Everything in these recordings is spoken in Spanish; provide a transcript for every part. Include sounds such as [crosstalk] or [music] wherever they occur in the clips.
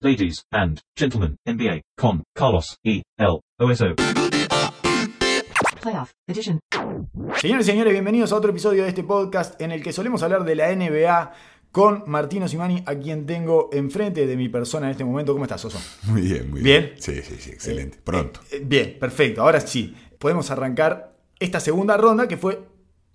Ladies and gentlemen, NBA, con, Carlos, E, L, OSO. Playoff Edition. Señores y señores, bienvenidos a otro episodio de este podcast en el que solemos hablar de la NBA con Martino Simani, a quien tengo enfrente de mi persona en este momento. ¿Cómo estás, Oso? [laughs] Muy bien, muy ¿Bien? bien. Sí, sí, sí, excelente. Pronto. Eh, bien, perfecto. Ahora sí, podemos arrancar esta segunda ronda que fue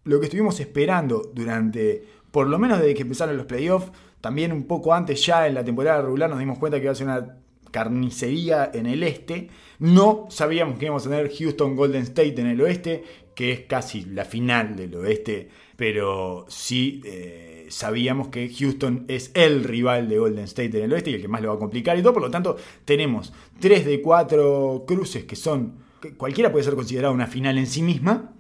lo que estuvimos esperando durante, por lo menos desde que empezaron los playoffs. También un poco antes, ya en la temporada regular, nos dimos cuenta que iba a ser una carnicería en el este. No sabíamos que íbamos a tener Houston Golden State en el oeste, que es casi la final del oeste, pero sí eh, sabíamos que Houston es el rival de Golden State en el oeste y el que más lo va a complicar y todo. Por lo tanto, tenemos 3 de 4 cruces que son, cualquiera puede ser considerada una final en sí misma.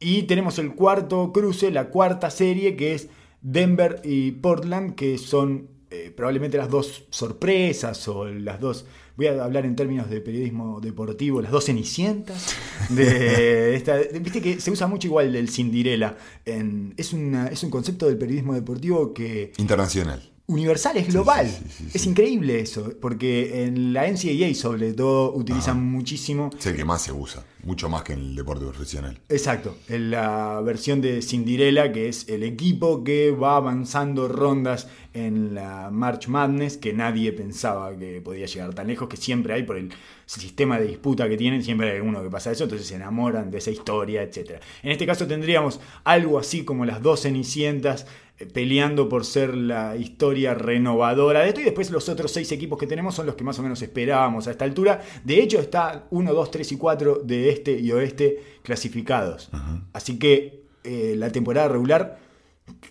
Y tenemos el cuarto cruce, la cuarta serie, que es Denver y Portland, que son eh, probablemente las dos sorpresas o las dos, voy a hablar en términos de periodismo deportivo, las dos cenicientas. De [laughs] esta, de- Viste que se usa mucho igual del Cinderella. En, es, una- es un concepto del periodismo deportivo que Internacional. Universal, es global. sí, sí, sí, es increíble eso, porque en la NCAA sobre todo utilizan muchísimo Es el que más se usa. Mucho más que en el deporte profesional. Exacto, en la versión de Cinderella, que es el equipo que va avanzando rondas en la March Madness, que nadie pensaba que podía llegar tan lejos, que siempre hay por el sistema de disputa que tienen, siempre hay alguno que pasa eso, entonces se enamoran de esa historia, etc. En este caso tendríamos algo así como las dos Cenicientas peleando por ser la historia renovadora de esto y después los otros seis equipos que tenemos son los que más o menos esperábamos a esta altura. De hecho está 1, 2, 3 y 4 de este y oeste clasificados. Así que eh, la temporada regular,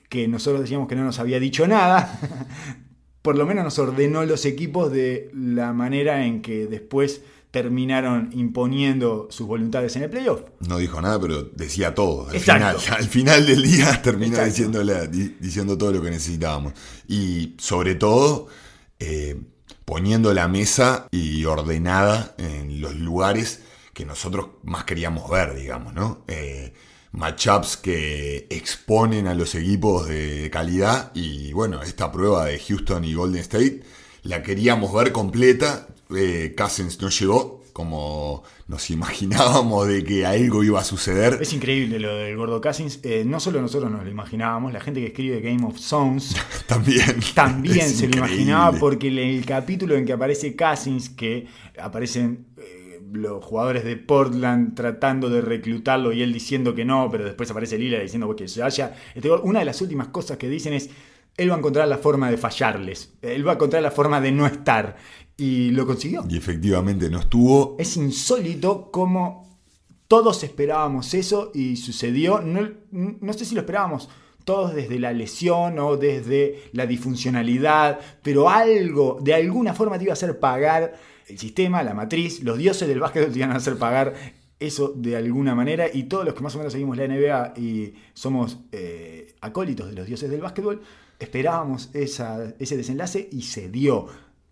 que nosotros decíamos que no nos había dicho nada, [laughs] por lo menos nos ordenó los equipos de la manera en que después terminaron imponiendo sus voluntades en el playoff. No dijo nada, pero decía todo. Al Exacto. final, [laughs] al final del día [laughs] terminó diciéndole- di- diciendo todo lo que necesitábamos. Y sobre todo, eh, poniendo la mesa y ordenada en los lugares que nosotros más queríamos ver, digamos, ¿no? Eh, matchups que exponen a los equipos de calidad y bueno, esta prueba de Houston y Golden State la queríamos ver completa, eh, Cousins no llegó como nos imaginábamos de que algo iba a suceder. Es increíble lo del gordo Cousins. Eh, no solo nosotros nos lo imaginábamos, la gente que escribe Game of Zones [laughs] También. también se lo imaginaba porque en el capítulo en que aparece Cousins, que aparecen eh, los jugadores de Portland tratando de reclutarlo y él diciendo que no, pero después aparece Lila diciendo que se vaya. Este una de las últimas cosas que dicen es, él va a encontrar la forma de fallarles, él va a encontrar la forma de no estar. Y lo consiguió. Y efectivamente no estuvo. Es insólito cómo todos esperábamos eso y sucedió. No, no sé si lo esperábamos todos desde la lesión o desde la disfuncionalidad, pero algo, de alguna forma te iba a hacer pagar el sistema, la matriz, los dioses del básquet te iban a hacer pagar eso de alguna manera y todos los que más o menos seguimos la NBA y somos eh, acólitos de los dioses del básquetbol, esperábamos esa- ese desenlace y se dio.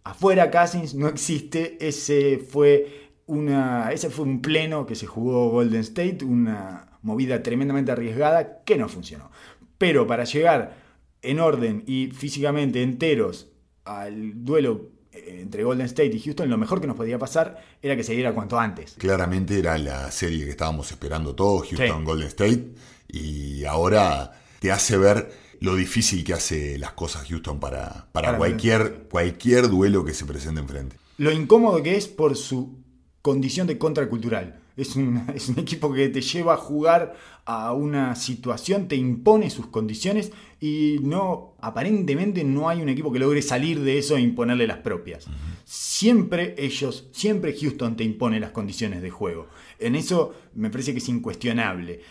Afuera Cousins no existe, ese fue, una, ese fue un pleno que se jugó Golden State, una movida tremendamente arriesgada que no funcionó. Pero para llegar en orden y físicamente enteros al duelo eh, entre Golden State y Houston, lo mejor que nos podía pasar era que se diera cuanto antes. Claramente era la serie que estábamos esperando todos, Houston Sí. Golden State. Y ahora te hace ver lo difícil que hace las cosas Houston para, para Para- cualquier, cualquier duelo que se presente enfrente. Lo incómodo que es por su condición de contracultural. Es un, [laughs] es un equipo que te lleva a jugar a una situación, te impone sus condiciones y no, aparentemente no hay un equipo que logre salir de eso e imponerle las propias. Siempre ellos, siempre Houston te impone las condiciones de juego. En eso me parece que es incuestionable.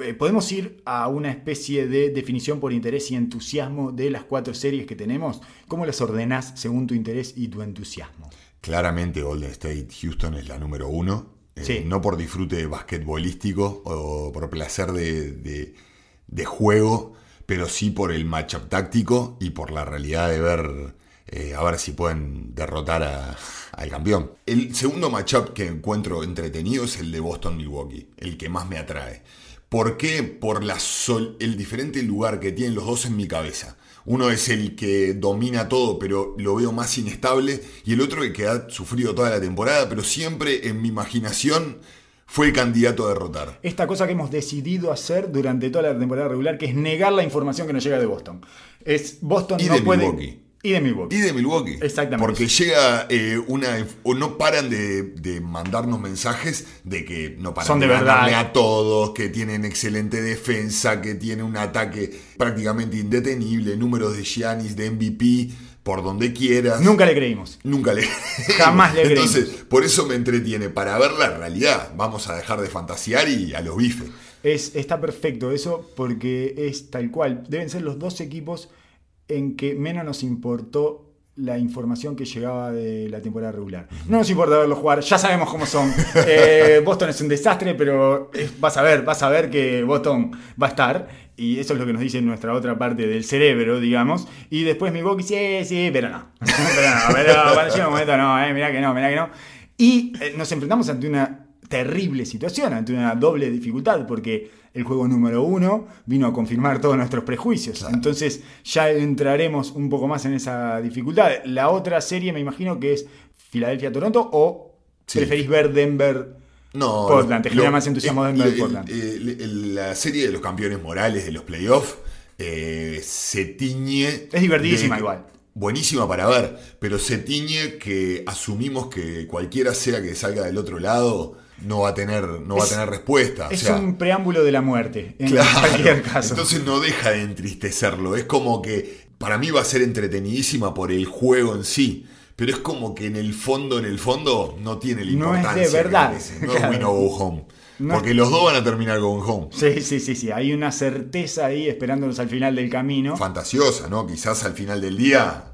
Eh, Podemos ir a una especie de definición por interés y entusiasmo de las cuatro series que tenemos. ¿Cómo las ordenás según tu interés y tu entusiasmo? Claramente Golden State Houston es la número uno. eh, Sí. No por disfrute basquetbolístico o por placer de, de- de juego, pero sí por el matchup táctico y por la realidad de ver eh, a ver si pueden derrotar a- al campeón. El segundo matchup que encuentro entretenido es el de Boston-Milwaukee, el que más me atrae. ¿Por qué? Por la sol- el diferente lugar que tienen los dos en mi cabeza. Uno es el que domina todo, pero lo veo más inestable. Y el otro el que ha sufrido toda la temporada, pero siempre en mi imaginación fue el candidato a derrotar. Esta cosa que hemos decidido hacer durante toda la temporada regular, que es negar la información que nos llega de Boston. Es Boston Y no de puede. Milwaukee. Y de Milwaukee. Y de Milwaukee. Exactamente. Porque llega eh, una. O no paran de, de mandarnos mensajes de que no paran Son de ganarle verdad. a todos, que tienen excelente defensa, que tiene un ataque prácticamente indetenible, números de Giannis, de MVP, por donde quieras. Nunca le creímos. Nunca le. [laughs] Jamás le Entonces, creímos. por eso me entretiene. Para ver la realidad, vamos a dejar de fantasear y a los bifes. Es, está perfecto eso porque es tal cual. Deben ser los dos equipos en que menos nos importó la información que llegaba de la temporada regular. No nos importa verlos jugar, ya sabemos cómo son. [laughs] Eh, Boston es un desastre, pero vas a ver, vas a ver que Boston va a estar. Y eso es lo que nos dice nuestra otra parte del cerebro, digamos. Y después Milwaukee, sí, sí, pero no. [laughs] pero no, pero llega un momento, no, eh, mirá que no, mirá que no. Y eh, nos enfrentamos ante una terrible situación, ante una doble dificultad, porque el juego número uno vino a confirmar todos nuestros prejuicios. Entonces ya entraremos un poco más en esa dificultad. La otra serie me imagino que es Filadelfia-Toronto o Sí. preferís ver Denver. No, Portland, te genera más entusiasmo Denver el- Portland. el- el- la serie de los campeones morales de los playoffs eh, se tiñe. Es divertidísima de- igual. Buenísima para ver, pero se tiñe que asumimos que cualquiera sea que salga del otro lado no va a tener, no va a Es- tener respuesta. o Es sea, un preámbulo de la muerte, en Claro. cualquier caso. Entonces no deja de entristecerlo. Es como que para mí va a ser entretenidísima por el juego en sí. Pero es como que en el fondo, en el fondo, no tiene la No es de importancia. verdad. No Claro. es win or go home. No Porque los dos van a terminar going home. Sí, sí, sí, sí. Hay una certeza ahí esperándonos al final del camino. Fantasiosa, ¿no? Quizás al final del día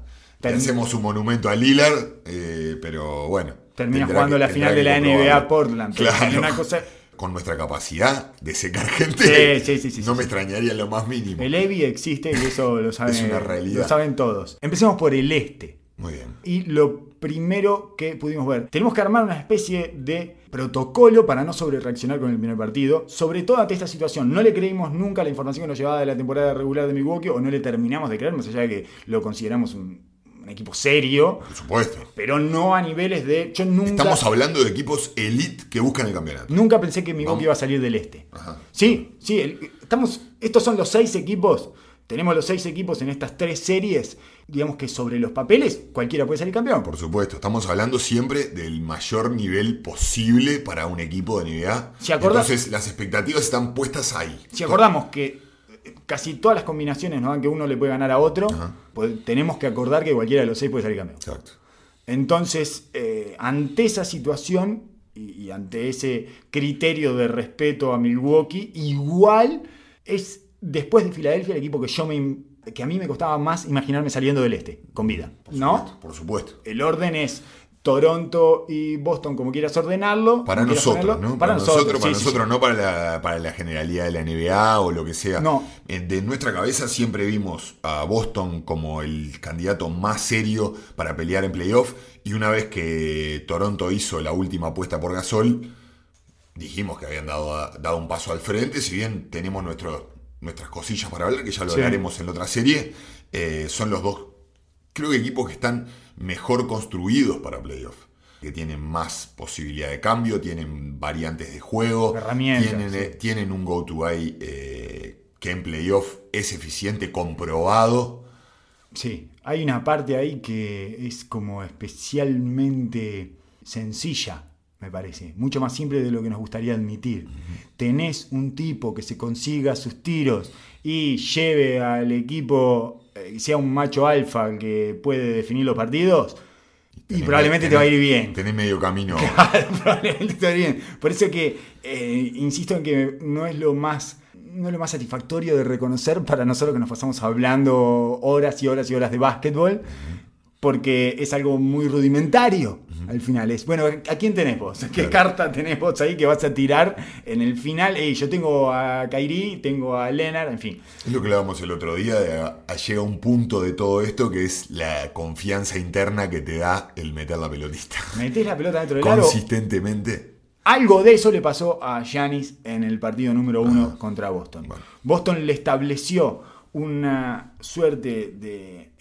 le Termi- hacemos un monumento a Lillard, eh, pero bueno. Termina jugando que- la final de la NBA. Portland. Claro. una cosa- Con nuestra capacidad de secar [laughs] gente, Sí, sí, sí, no me extrañaría lo más mínimo. El EVI existe y eso lo saben, Es una realidad. lo saben todos. Empecemos por el este. Muy bien. Y lo primero que pudimos ver, tenemos que armar una especie de protocolo para no sobrereaccionar con el primer partido, sobre todo ante esta situación. No le creímos nunca la información que nos llevaba de la temporada regular de Milwaukee o no le terminamos de creer, más allá de que lo consideramos un, un equipo serio, Por supuesto. pero no a niveles de... Yo nunca... Estamos hablando de equipos elite que buscan el campeonato. Nunca pensé que Milwaukee iba a salir del este. Ajá. Sí, sí, el- estamos, estos son los seis equipos. Tenemos los seis equipos en estas tres series. Digamos que sobre los papeles cualquiera puede salir campeón. Por supuesto, estamos hablando siempre del mayor nivel posible para un equipo de NBA. Si acordás- Entonces las expectativas están puestas ahí. Si acordamos que casi todas las combinaciones nos dan que uno le puede ganar a otro, pues tenemos que acordar que cualquiera de los seis puede salir campeón. Exacto. Entonces, eh, ante esa situación y, y ante ese criterio de respeto a Milwaukee, igual es después de Filadelfia el equipo que yo me que a mí me costaba más imaginarme saliendo del este con vida, Por ¿no? Por supuesto. El orden es Toronto y Boston, como quieras ordenarlo. Para nosotros, ponerlo. ¿no? Para, nosotros, para sí, nosotros, sí. no para la, para la generalidad de la NBA o lo que sea. No. Eh, De nuestra cabeza siempre vimos a Boston como el candidato más serio para pelear en playoff. Y una vez que Toronto hizo la última apuesta por Gasol, dijimos que habían dado, dado un paso al frente. Si bien tenemos nuestro- nuestras cosillas para hablar, que ya lo Sí. hablaremos en la otra serie, eh, son los dos, creo que equipos que están mejor construidos para playoff. Que tienen más posibilidad de cambio, tienen variantes de juego, Herramientas, tienen, sí. eh, tienen un go-to-guy eh, que en playoff es eficiente, comprobado. Sí, hay una parte ahí que es como especialmente sencilla, me parece. Mucho más simple de lo que nos gustaría admitir. Tenés un tipo que se consiga sus tiros y lleve al equipo, eh, sea un macho alfa que puede definir los partidos. Y probablemente te va a ir bien. Tenés medio camino. [laughs] Probablemente te va a ir bien. Por eso que eh, insisto en que no es lo más no es lo más satisfactorio de reconocer para nosotros que nos pasamos hablando horas y horas y horas de básquetbol, porque es algo muy rudimentario al final. Es, bueno, ¿a quién tenés vos? ¿Qué Claro. carta tenés vos ahí que vas a tirar en el final? Ey, yo tengo a Kairi, tengo a Leonard, en fin. Es lo que hablábamos el otro día, a- a- llega un punto de todo esto que es la confianza interna que te da el meter la pelotista. Metés la pelota dentro del aro. Consistentemente. Algo de eso le pasó a Giannis en el partido número uno Ah, contra Boston. bueno. Boston le estableció una suerte de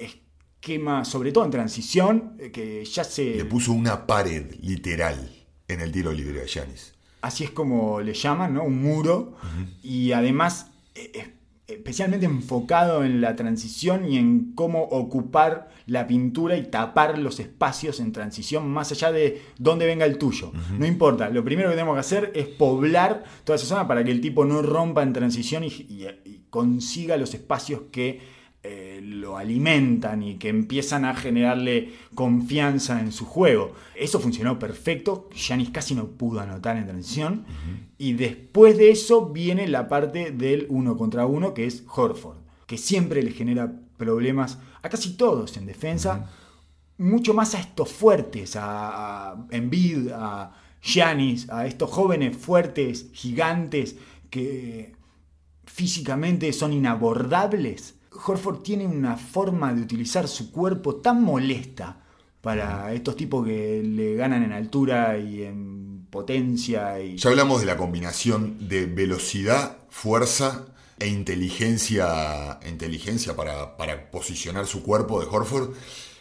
esquema, sobre todo en transición, eh, que ya se... Le puso una pared literal en el tiro libre a Giannis. así es como le llaman, ¿no? Un muro. Y además, eh, especialmente enfocado en la transición y en cómo ocupar la pintura y tapar los espacios en transición más allá de dónde venga el tuyo. No importa, lo primero que tenemos que hacer es poblar toda esa zona para que el tipo no rompa en transición y, y- y consiga los espacios que eh, lo alimentan y que empiezan a generarle confianza en su juego. Eso funcionó perfecto. Giannis casi no pudo anotar en transición. Y después de eso viene la parte del uno contra uno, que es Horford, que siempre le genera problemas a casi todos en defensa. Mucho más a estos fuertes, a, a Embiid, a Giannis, a estos jóvenes fuertes, gigantes, que físicamente son inabordables. Horford tiene una forma de utilizar su cuerpo tan molesta para estos tipos que le ganan en altura y en potencia. Y... Ya hablamos de la combinación de velocidad, fuerza e inteligencia, inteligencia para, para posicionar su cuerpo de Horford.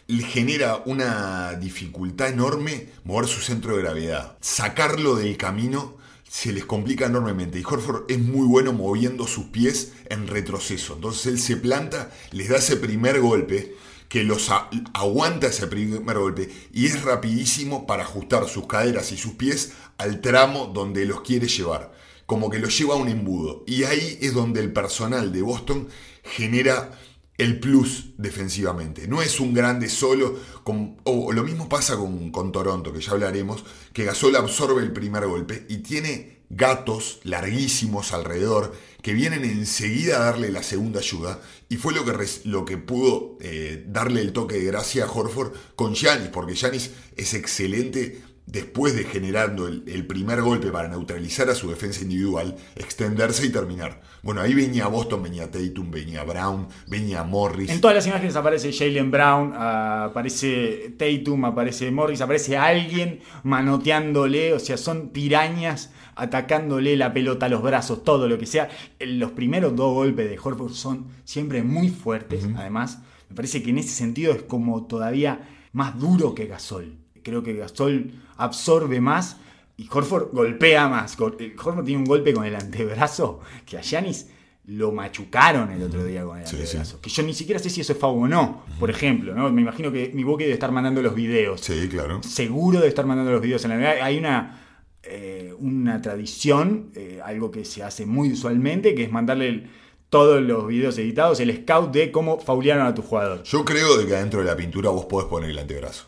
Genera una dificultad enorme mover su centro de gravedad. Sacarlo del camino se les complica enormemente. Y Horford es muy bueno moviendo sus pies en retroceso. Entonces él se planta, les da ese primer golpe, que los aguanta ese primer golpe y es rapidísimo para ajustar sus caderas y sus pies al tramo donde los quiere llevar. Como que los lleva a un embudo. Y ahí es donde el personal de Boston genera el plus defensivamente. No es un grande solo, con- o lo mismo pasa con, con Toronto, que ya hablaremos, que Gasol absorbe el primer golpe y tiene gatos larguísimos alrededor que vienen enseguida a darle la segunda ayuda y fue lo que, lo que pudo eh, darle el toque de gracia a Horford con Giannis, porque Giannis es excelente después de generando el, el primer golpe para neutralizar a su defensa individual, extenderse y terminar. Bueno, ahí venía Boston, venía Tatum, venía Brown, venía Morris. En todas las imágenes aparece Jalen Brown, aparece Tatum, aparece Morris, aparece alguien manoteándole, o sea, son pirañas atacándole la pelota a los brazos, todo lo que sea. Los primeros dos golpes de Horford son siempre muy fuertes, además. Me parece que en ese sentido es como todavía más duro que Gasol. Creo que Gasol absorbe más y Horford golpea más. Eh, Horford tiene un golpe con el antebrazo que a Giannis lo machucaron el otro día con el Sí, sí. antebrazo. Que yo ni siquiera sé si eso es foul o no, por ejemplo. ¿no? Me imagino que mi debe estar mandando los videos. Sí, claro. Seguro de estar mandando los videos en la NBA. Hay una, eh, una tradición, eh, algo que se hace muy usualmente, que es mandarle el- todos los videos editados, el scout de cómo faulearon a tu jugador. Yo creo de que adentro de la pintura vos podés poner el antebrazo.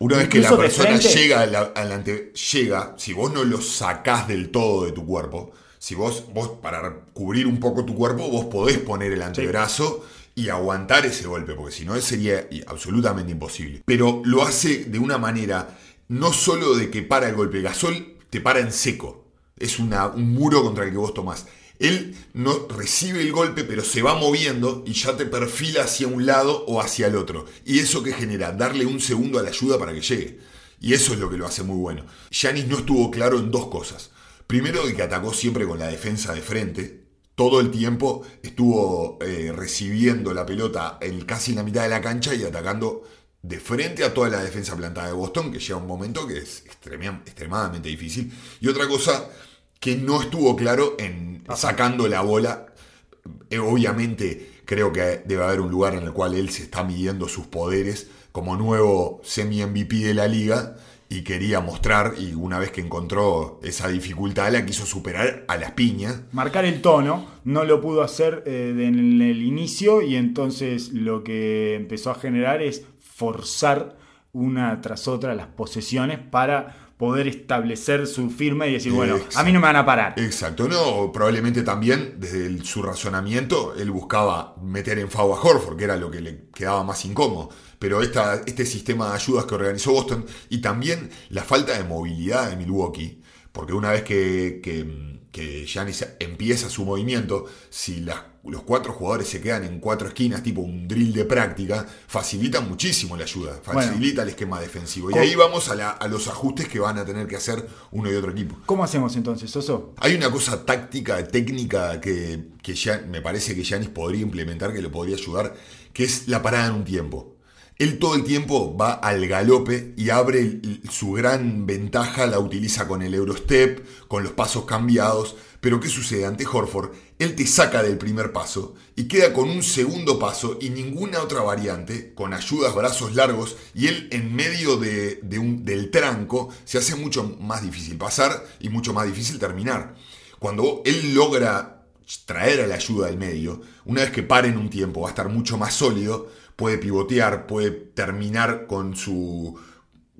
Una vez que la persona llega al, al ante, llega, si vos no lo sacás del todo de tu cuerpo, si vos, vos para cubrir un poco tu cuerpo, vos podés poner el antebrazo y aguantar ese golpe, porque si no sería absolutamente imposible. Pero lo hace de una manera, no solo de que para el golpe, Gasol te para en seco. Es una- un muro contra el que vos tomás. Él no recibe el golpe, pero se va moviendo y ya te perfila hacia un lado o hacia el otro. ¿Y eso que genera? Darle un segundo a la ayuda para que llegue. Y eso es lo que lo hace muy bueno. Yanis no estuvo claro en dos cosas. Primero, que atacó siempre con la defensa de frente. Todo el tiempo estuvo eh, recibiendo la pelota en casi en la mitad de la cancha y atacando de frente a toda la defensa plantada de Boston, que llega un momento que es extrema- extremadamente difícil. Y otra cosa que no estuvo claro en sacando la bola. Eh, obviamente creo que debe haber un lugar en el cual él se está midiendo sus poderes como nuevo semi-MVP de la liga y quería mostrar y una vez que encontró esa dificultad la quiso superar a las piñas. Marcar el tono, no lo pudo hacer eh, en el inicio y entonces lo que empezó a generar es forzar una tras otra las posesiones para poder establecer su firma y decir, bueno, a mí no me van a parar. Exacto, no, probablemente también desde el- su razonamiento él buscaba meter en FAO a Horford, que era lo que le quedaba más incómodo. Pero esta, este sistema de ayudas que organizó Boston y también la falta de movilidad de Milwaukee, porque una vez que, que, que Giannis empieza su movimiento, si las los cuatro jugadores se quedan en cuatro esquinas, tipo un drill de práctica, facilita muchísimo la ayuda, facilita el esquema defensivo. Y ahí vamos a, a, los ajustes que van a tener que hacer uno y otro equipo. ¿Cómo hacemos entonces, Soso? Hay una cosa táctica, técnica que, que ya me parece que Yanis podría implementar, que le podría ayudar, que es la parada en un tiempo. Él todo el tiempo va al galope y abre su gran ventaja, la utiliza con el Eurostep, con los pasos cambiados. Pero ¿qué sucede ante Horford? Él te saca del primer paso y queda con un segundo paso y ninguna otra variante, con ayudas, brazos largos, y él en medio del tranco se hace mucho más difícil pasar y mucho más difícil terminar. Cuando él logra traer a la ayuda del medio, una vez que pare en un tiempo va a estar mucho más sólido, puede pivotear, puede terminar con su...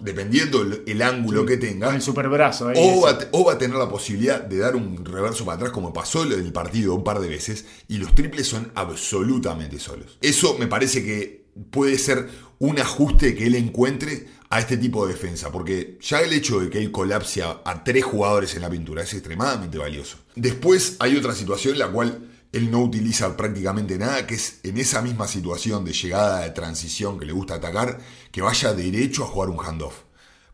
Dependiendo el, ángulo que tenga. Con el superbrazo. o, va, o, va, a tener la posibilidad de dar un reverso para atrás, como pasó en el partido un par de veces. Y los triples son absolutamente solos. Eso me parece que puede ser un ajuste que él encuentre a este tipo de defensa, porque ya el hecho de que él colapse a, a, tres jugadores en la pintura es extremadamente valioso. Después hay otra situación en la cual él no utiliza prácticamente nada, que es en esa misma situación de llegada de transición que le gusta atacar, que vaya derecho a jugar un handoff.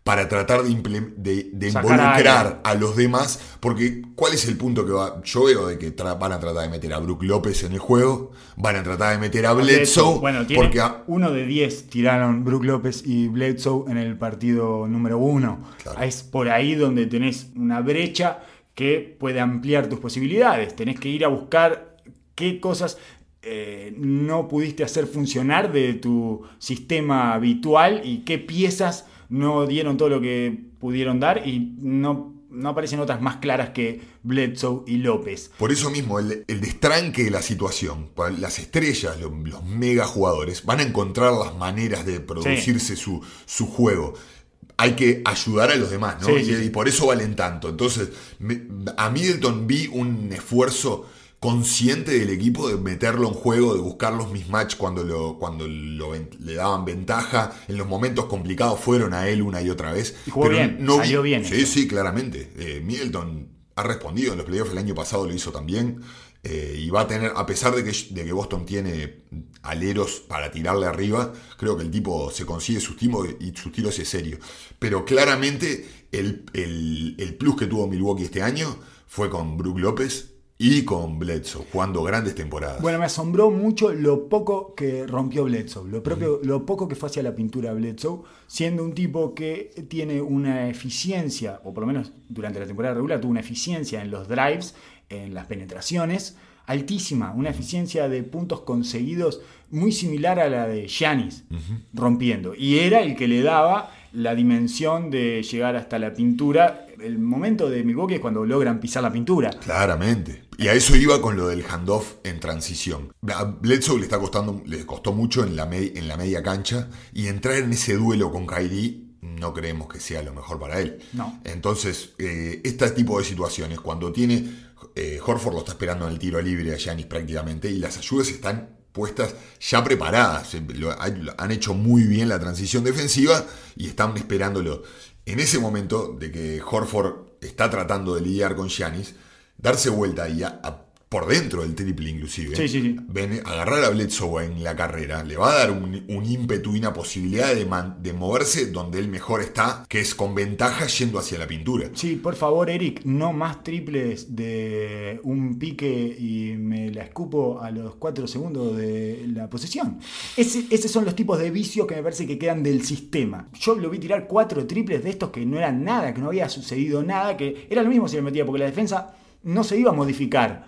Para tratar de, involucrar a, los demás, porque ¿cuál es el punto que va? Yo veo de que van a tratar de meter a Brook López en el juego, van a tratar de meter a Bledsoe. Bueno, porque uno de 10 tiraron Brook López y Bledsoe en el partido número uno. Es por ahí donde tenés una brecha que puede ampliar tus posibilidades. Tenés que ir a buscar qué cosas eh, no pudiste hacer funcionar de tu sistema habitual y qué piezas no dieron todo lo que pudieron dar y no, no aparecen otras más claras que Bledsoe y López. Por eso mismo, el, destranque de la situación, las estrellas, los, mega jugadores, van a encontrar las maneras de producirse su, su juego hay que ayudar a los demás, ¿no? y, por eso valen tanto. Entonces, a Middleton vi un esfuerzo consciente del equipo de meterlo en juego, de buscar los mismatch cuando, lo, cuando le daban ventaja. En los momentos complicados fueron a él una y otra vez. Y jugó bien, no salió bien. Sí, sí, claramente. Eh, Middleton ha respondido en los playoffs el año pasado, lo hizo también. Eh, y va a tener, a pesar de que, de que, Boston tiene aleros para tirarle arriba, creo que el tipo se consigue sus tiros y sus tiros es serio. Pero claramente el, el, plus que tuvo Milwaukee este año fue con Brook López y con Bledsoe, jugando grandes temporadas. Bueno, me asombró mucho lo poco que rompió Bledsoe, lo, propio, lo poco que fue hacia la pintura Bledsoe, siendo un tipo que tiene una eficiencia, o por lo menos durante la temporada regular tuvo una eficiencia en los drives en las penetraciones, altísima, una eficiencia de puntos conseguidos muy similar a la de Giannis, rompiendo. Y era el que le daba la dimensión de llegar hasta la pintura. El momento de Milwaukee es cuando logran pisar la pintura. Claramente. Y a eso iba con lo del handoff en transición. A Bledsoe le está costando, le costó mucho en la, en la media cancha y entrar en ese duelo con Kyrie no creemos que sea lo mejor para él. No. Entonces, eh, este tipo de situaciones, cuando tiene eh, Horford lo está esperando en el tiro libre a Yanis prácticamente y las ayudas están puestas ya preparadas. han hecho muy bien la transición defensiva y están esperándolo. En ese momento de que Horford está tratando de lidiar con Giannis, darse vuelta y a, por dentro del triple inclusive, sí, sí, sí. Ven, agarrar a Bledsoe en la carrera, le va a dar un, ímpetu y una posibilidad de, de, moverse donde él mejor está, que es con ventaja yendo hacia la pintura. Sí, por favor Eric, no más triples de un pique y me la escupo a los cuatro segundos de la posesión. esos son los tipos de vicios que me parece que quedan del sistema. Yo lo vi tirar cuatro triples de estos que no eran nada, que no había sucedido nada, que era lo mismo si me metía, porque la defensa no se iba a modificar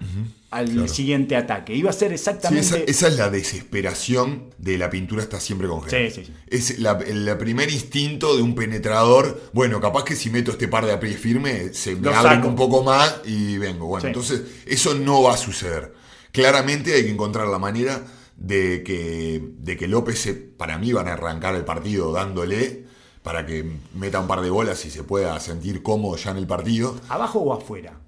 al siguiente ataque. Iba a ser exactamente. esa, es la desesperación de la pintura está siempre congelada. Sí, sí, Es el primer instinto de un penetrador. Bueno, capaz que si meto este par de a firme, se me abren un poco más y vengo. Bueno, entonces eso no va a suceder. Claramente hay que encontrar la manera de que, de que López, para mí, van a arrancar el partido dándole para que meta un par de bolas y se pueda sentir cómodo ya en el partido. ¿Abajo o afuera?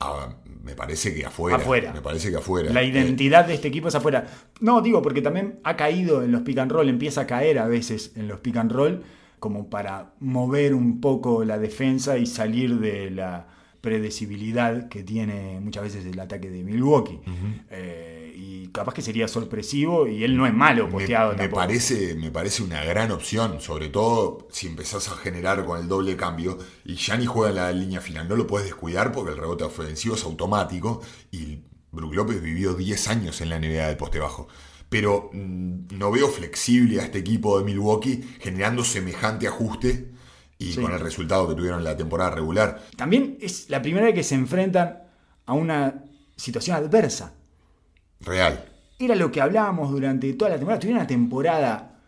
Ah, me parece que afuera. Me parece que afuera. La identidad de este equipo es afuera. No, digo, porque también ha caído en los pick and roll, empieza a caer a veces en los pick and roll, como para mover un poco la defensa y salir de la, predecibilidad que tiene muchas veces el ataque de Milwaukee. Eh, y capaz que sería sorpresivo y él no es malo posteado me, me tampoco. parece, me parece una gran opción, sobre todo si empezás a generar con el doble cambio y ni juega en la línea final. No lo puedes descuidar porque el rebote ofensivo es automático y Brook López vivió 10 años en la NBA del poste bajo. Pero mm, no veo flexible a este equipo de Milwaukee generando semejante ajuste y Sí. con el resultado que tuvieron en la temporada regular. También es la primera vez que se enfrentan a una situación adversa. Real. Era lo que hablábamos durante toda la temporada. Tuvieron una temporada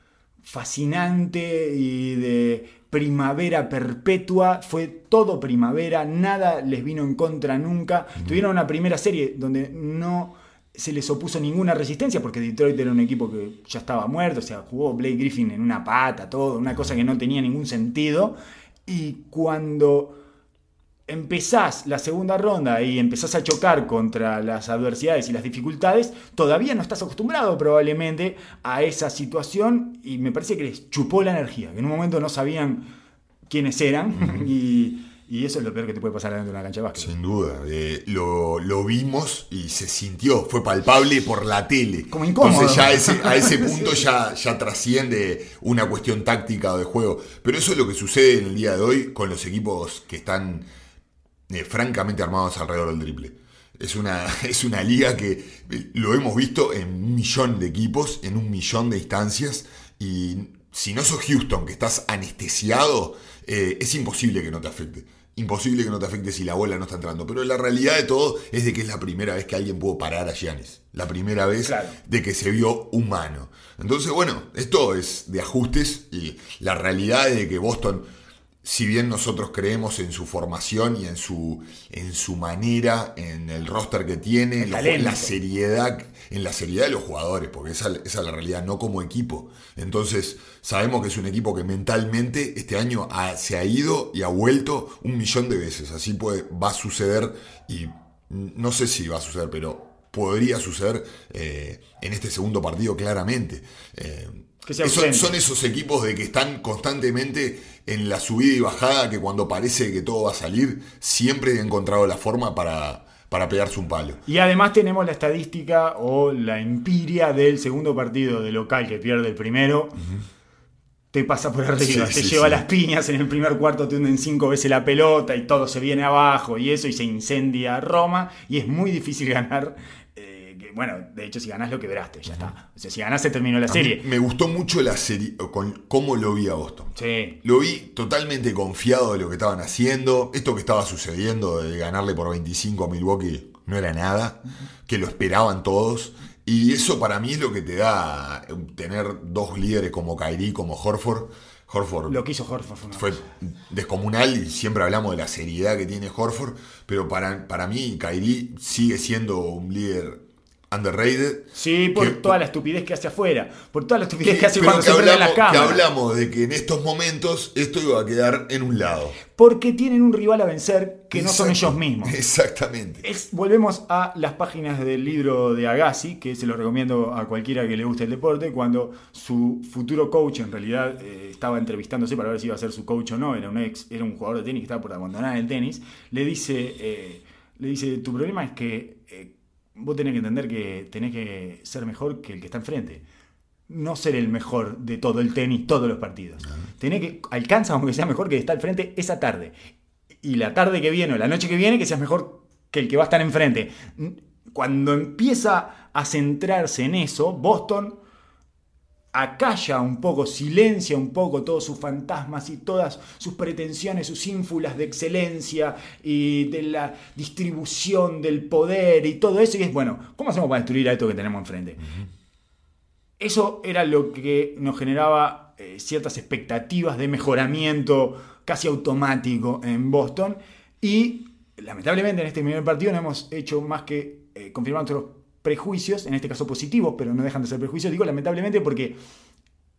fascinante y de primavera perpetua. Fue todo primavera, nada les vino en contra nunca. Tuvieron una primera serie donde no se les opuso ninguna resistencia porque Detroit era un equipo que ya estaba muerto. O sea, jugó Blake Griffin en una pata, todo, una cosa que no tenía ningún sentido. Y cuando empezás la segunda ronda y empezás a chocar contra las adversidades y las dificultades, todavía no estás acostumbrado probablemente a esa situación y me parece que les chupó la energía, que en un momento no sabían quiénes eran y, y eso es lo peor que te puede pasar dentro de una cancha de básquet. Sin duda, eh, lo, lo vimos y se sintió, fue palpable por la tele. Como incómodo. Entonces ya a ese, a ese [laughs] punto ya, ya trasciende una cuestión táctica o de juego. Pero eso es lo que sucede en el día de hoy con los equipos que están eh, francamente armados alrededor del triple. Es una, [laughs] es una liga que eh, lo hemos visto en un millón de equipos, en un millón de instancias, y si no sos Houston, que estás anestesiado, eh, es imposible que no te afecte. Imposible que no te afecte si la bola no está entrando. Pero la realidad de todo es de que es la primera vez que alguien pudo parar a Giannis. La primera vez Claro. de que se vio humano. Entonces, bueno, esto es de ajustes y la realidad es de que Boston, si bien nosotros creemos en su formación y en su, en su manera, en el roster que tiene, los- talento. la seriedad, en la seriedad de los jugadores, porque esa, esa es la realidad, no como equipo. Entonces, sabemos que es un equipo que mentalmente este año ha- se ha ido y ha vuelto un millón de veces. Así puede, va a suceder y no sé si va a suceder, pero podría suceder eh, en este segundo partido claramente. Eh, Que son, esos equipos de que están constantemente en la subida y bajada, que cuando parece que todo va a salir, siempre han encontrado la forma para, para pegarse un palo. Y además tenemos la estadística o la empiria del segundo partido de local que pierde el primero. Te pasa por arriba, Sí, te sí, lleva sí. las piñas, en el primer cuarto te hunden cinco veces la pelota y todo se viene abajo y eso y se incendia Roma y es muy difícil [laughs] ganar. Bueno, de hecho si ganás lo quebraste, ya está. O sea, si ganás se terminó la A serie. Me gustó mucho la serie, con cómo lo vi a Boston. Sí. Lo vi totalmente confiado de lo que estaban haciendo. Esto que estaba sucediendo de ganarle por 25 a Milwaukee no era nada, que lo esperaban todos. Y eso para mí es lo que te da eh, tener dos líderes como Kyrie, como Horford. Horford Lo que hizo Horford fue una fue descomunal y siempre hablamos de la seriedad que tiene Horford, pero para, para mí Kyrie sigue siendo un líder underrated. Sí, por que- toda la estupidez que hace afuera, por toda la estupidez que- que hace cuando que se prenden las hablamos, que cámaras. hablamos de que en estos momentos esto iba a quedar en un lado. Porque tienen un rival a vencer que no son ellos mismos. Exactamente. Es- volvemos a las páginas del libro de Agassi, que se lo recomiendo a cualquiera que le guste el deporte, cuando su futuro coach en realidad eh, estaba entrevistándose para ver si iba a ser su coach o no, era un ex, era un jugador de tenis que estaba por abandonar el tenis, le dice, eh, le dice, tu problema es que vos tenés que entender que tenés que ser mejor que el que está enfrente. No ser el mejor de todo el tenis, todos los partidos. Tenés que, alcanza aunque sea mejor que el que está al frente esa tarde y la tarde que viene o la noche que viene que seas mejor que el que va a estar enfrente. Cuando empieza a centrarse en eso, Boston acalla un poco, silencia un poco todos sus fantasmas y todas sus pretensiones, sus ínfulas de excelencia y de la distribución del poder y todo eso. Y es, bueno, ¿cómo hacemos para destruir a esto que tenemos enfrente? Eso era lo que nos generaba eh, ciertas expectativas de mejoramiento casi automático en Boston. Y lamentablemente en este primer partido no hemos hecho más que eh, confirmar nuestros prejuicios, en este caso positivos, pero no dejan de ser prejuicios. Digo lamentablemente porque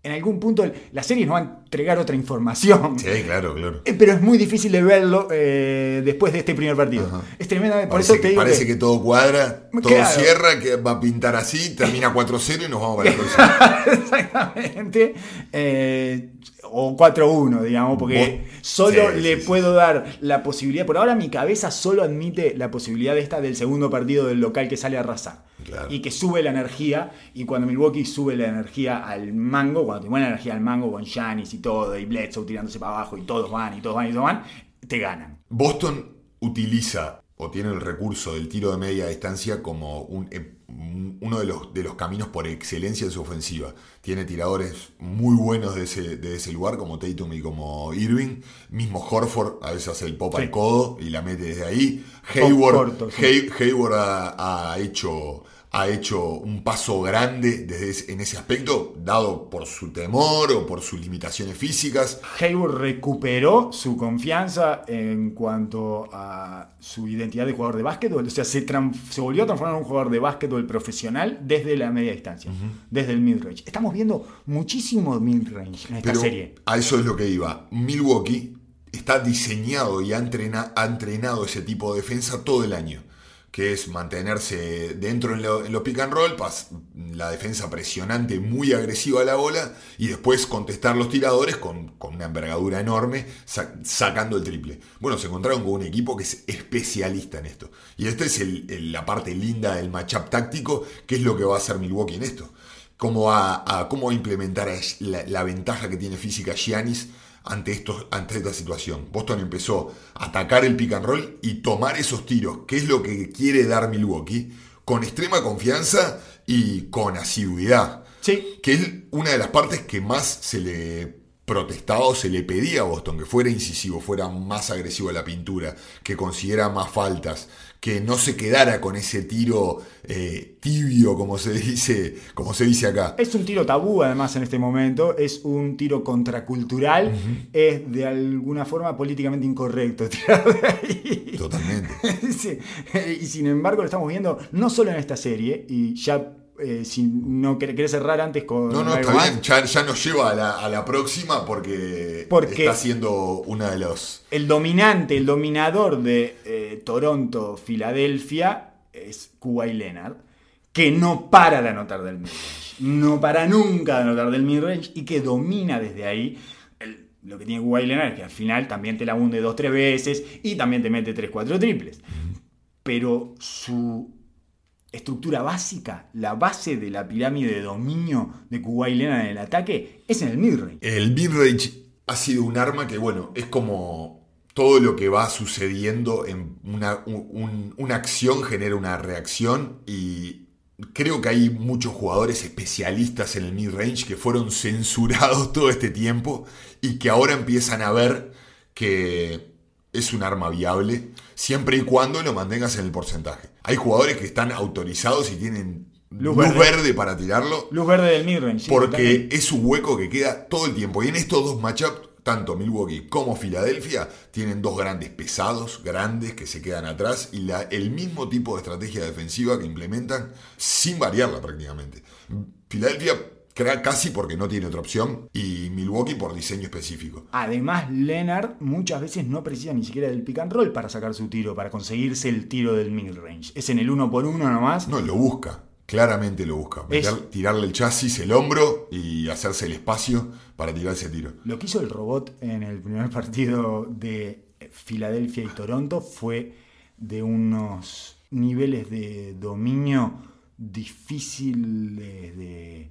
en algún punto la serie nos va a entregar otra información. Sí, claro, claro. Eh, Pero es muy difícil de verlo eh, después de este primer partido. Ajá. Es tremenda. Por Parece, eso te que, digo parece que- que todo cuadra, todo Claro. cierra, que va a pintar así, termina [laughs] 4-0 y nos vamos para la próxima. [laughs] Exactamente. Eh, o 4-1, digamos, porque Vos- solo sí, le sí, sí. puedo dar la posibilidad. Por ahora mi cabeza solo admite la posibilidad de esta del segundo partido del local que sale a arrasar. Claro. Y que sube la energía. Y cuando Milwaukee sube la energía al mango, cuando te la energía al mango con Giannis y todo, y Bledsoe tirándose para abajo, y todos van, y todos van, y todos van, te ganan. Boston utiliza o tiene el recurso del tiro de media distancia como un, un- uno de los, de los caminos por excelencia en su ofensiva. Tiene tiradores muy buenos de ese, de ese lugar, como Tatum y como Irving. Mismo Horford a veces hace el pop Sí. al codo y la mete desde ahí. Hayward, corto, sí. Hay- Hayward ha, ha hecho, ha hecho un paso grande desde ese- en ese aspecto, dado por su temor o por sus limitaciones físicas. Hayward recuperó su confianza en cuanto a su identidad de jugador de básquetbol. O sea, se, se volvió a transformar en un jugador de básquetbol profesional desde la media distancia, desde el mid-range. Estamos viendo muchísimo mid-range en esta Pero serie. a eso es lo que iba. Milwaukee está diseñado y ha, entrena- ha entrenado ese tipo de defensa todo el año. Que es mantenerse dentro en, lo- en los pick and roll, la defensa presionante, muy agresiva a la bola, y después contestar los tiradores con, una envergadura enorme, sa- sacando el triple. Bueno, se encontraron con un equipo que es especialista en esto. Y esta es la parte linda del matchup táctico, que es lo que va a hacer Milwaukee en esto cómo va a, implementar la, la ventaja que tiene física Giannis ante, esta situación. Boston empezó a atacar el pick and roll y tomar esos tiros, que es lo que quiere dar Milwaukee, con extrema confianza y con asiduidad. Sí, Que es una de las partes que más se le protestaba o se le pedía a Boston, que fuera incisivo, fuera más agresivo a la pintura, que consiguiera más faltas, que no se quedara con ese tiro eh, tibio, como se dice, como se dice acá. es un tiro tabú además en este momento, es un tiro contracultural, es de alguna forma políticamente incorrecto [laughs] tirar de ahí. Totalmente. [laughs] Sí, Y sin embargo lo estamos viendo no solo en esta serie, y ya eh, si no quer- querés cerrar antes con No, no, está bien, ya, ya nos lleva a la, a la próxima porque, Porque- está siendo una de los... el dominante, el dominador de eh, Toronto, Filadelfia, es Kuwait Leonard, que no para de anotar del midrange. No para nunca de anotar del midrange y que domina desde ahí. El- lo que tiene Kuwait Leonard es que al final también te la hunde dos, tres veces y también te mete tres, cuatro triples. Pero su estructura básica, la base de la pirámide de dominio de Kuwait Leonard en el ataque, es en el midrange. El midrange ha sido un arma que, bueno, es como todo lo que va sucediendo en una, un- un- una acción genera una reacción y creo que hay muchos jugadores especialistas en el midrange que fueron censurados todo este tiempo y que ahora empiezan a ver que es un arma viable siempre y cuando lo mantengas en el porcentaje. Hay jugadores que están autorizados y tienen Luz luz, verde. verde. para tirarlo Luz verde del midrange. porque es un hueco que queda todo el tiempo. Y en estos dos matchups, tanto Milwaukee como Filadelfia tienen dos grandes pesados, grandes, que se quedan atrás y la- el mismo tipo de estrategia defensiva que implementan sin variarla prácticamente. Filadelfia casi porque no tiene otra opción y Milwaukee por diseño específico. Además, Leonard muchas veces no precisa ni siquiera del pick and roll para sacar su tiro, para conseguirse el tiro del midrange. Es en el uno por uno nomás. No, lo busca. Claramente lo busca. Meter- tirarle el chasis, el hombro y hacerse el espacio para tirar ese tiro. Lo que hizo el robot en el primer [laughs] partido de Filadelfia y Toronto fue de unos niveles de dominio difíciles de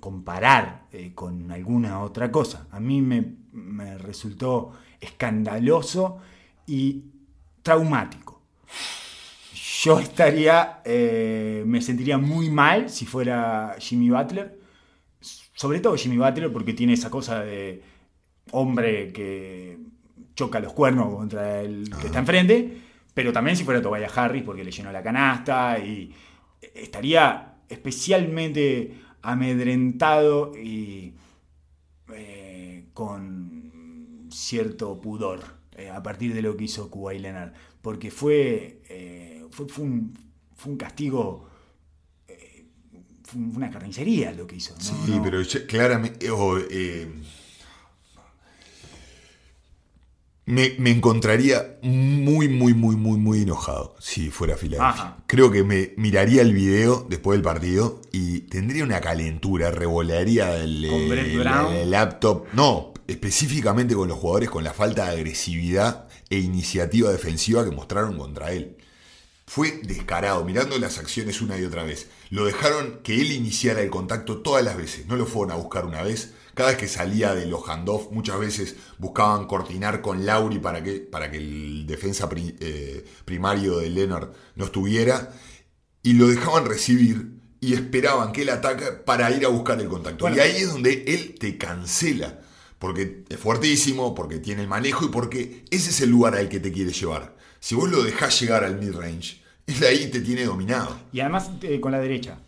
comparar eh, con alguna otra cosa. A mí me, me resultó escandaloso y traumático. Yo estaría, eh, me sentiría muy mal si fuera Jimmy Butler, sobre todo Jimmy Butler porque tiene esa cosa de hombre que choca los cuernos contra el que está enfrente, pero también si fuera Tobias Harris porque le llenó la canasta y estaría especialmente amedrentado y eh, con cierto pudor eh, a partir de lo que hizo Kuwait Leonard, porque fue, eh, fue, fue un, fue un castigo fue una carnicería lo que hizo. ¿no? Sí, No. pero claramente. eh, me, me encontraría muy, muy, muy, muy, muy enojado si fuera Filadelfia. Ajá. Creo que me miraría el video después del partido y tendría una calentura, revolaría el laptop. No, específicamente con los jugadores, con la falta de agresividad e iniciativa defensiva que mostraron contra él. Fue descarado, mirando las acciones una y otra vez. Lo dejaron que él iniciara el contacto todas las veces. No lo fueron a buscar una vez. Cada vez que salía de los handoff, muchas veces buscaban cortinar con Lauri para que, para que el defensa pri- eh, primario de Leonard no estuviera. Y lo dejaban recibir y esperaban que él ataque para ir a buscar el contacto. Bueno. y ahí es donde él te cancela. Porque es fuertísimo, porque tiene el manejo y porque ese es el lugar al que te quiere llevar. Si vos lo dejás llegar al mid-range, él ahí te tiene dominado. Y además eh, con la derecha.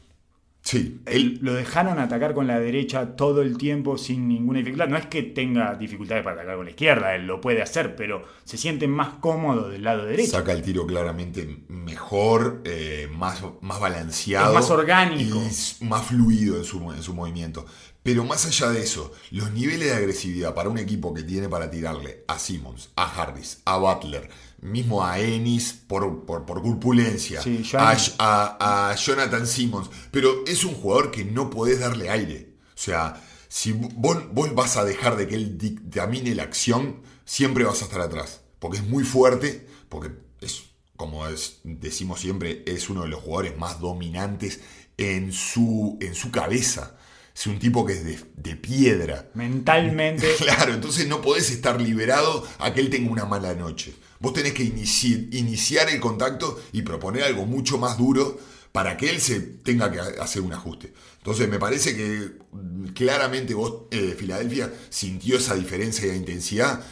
Sí, Él, lo dejaron atacar con la derecha todo el tiempo sin ninguna dificultad. No es que tenga dificultades para atacar con la izquierda, él lo puede hacer, pero se siente más cómodo del lado derecho. saca el tiro claramente mejor, eh, más, más balanceado. Es más orgánico. Y más fluido en su, en su movimiento. Pero más allá de eso, los niveles de agresividad para un equipo que tiene para tirarle a Simmons, a Harris, a Butler, mismo a Ennis por, por, por corpulencia, Sí, a, Giannis. a- a Jonathan Simmons, pero es un jugador que no podés darle aire. O sea, si vos, vos vas a dejar de que él dictamine la acción, siempre vas a estar atrás. Porque es muy fuerte, porque es, como es- decimos siempre, es uno de los jugadores más dominantes en su, en su cabeza. Es un tipo que es de, de piedra. Mentalmente. [laughs] Claro, entonces no podés estar liberado a que él tenga una mala noche. Vos tenés que inici- iniciar el contacto y proponer algo mucho más duro para que él se tenga que ha- hacer un ajuste. Entonces me parece que mm, claramente vos, eh, Filadelfia, sintió esa diferencia de intensidad.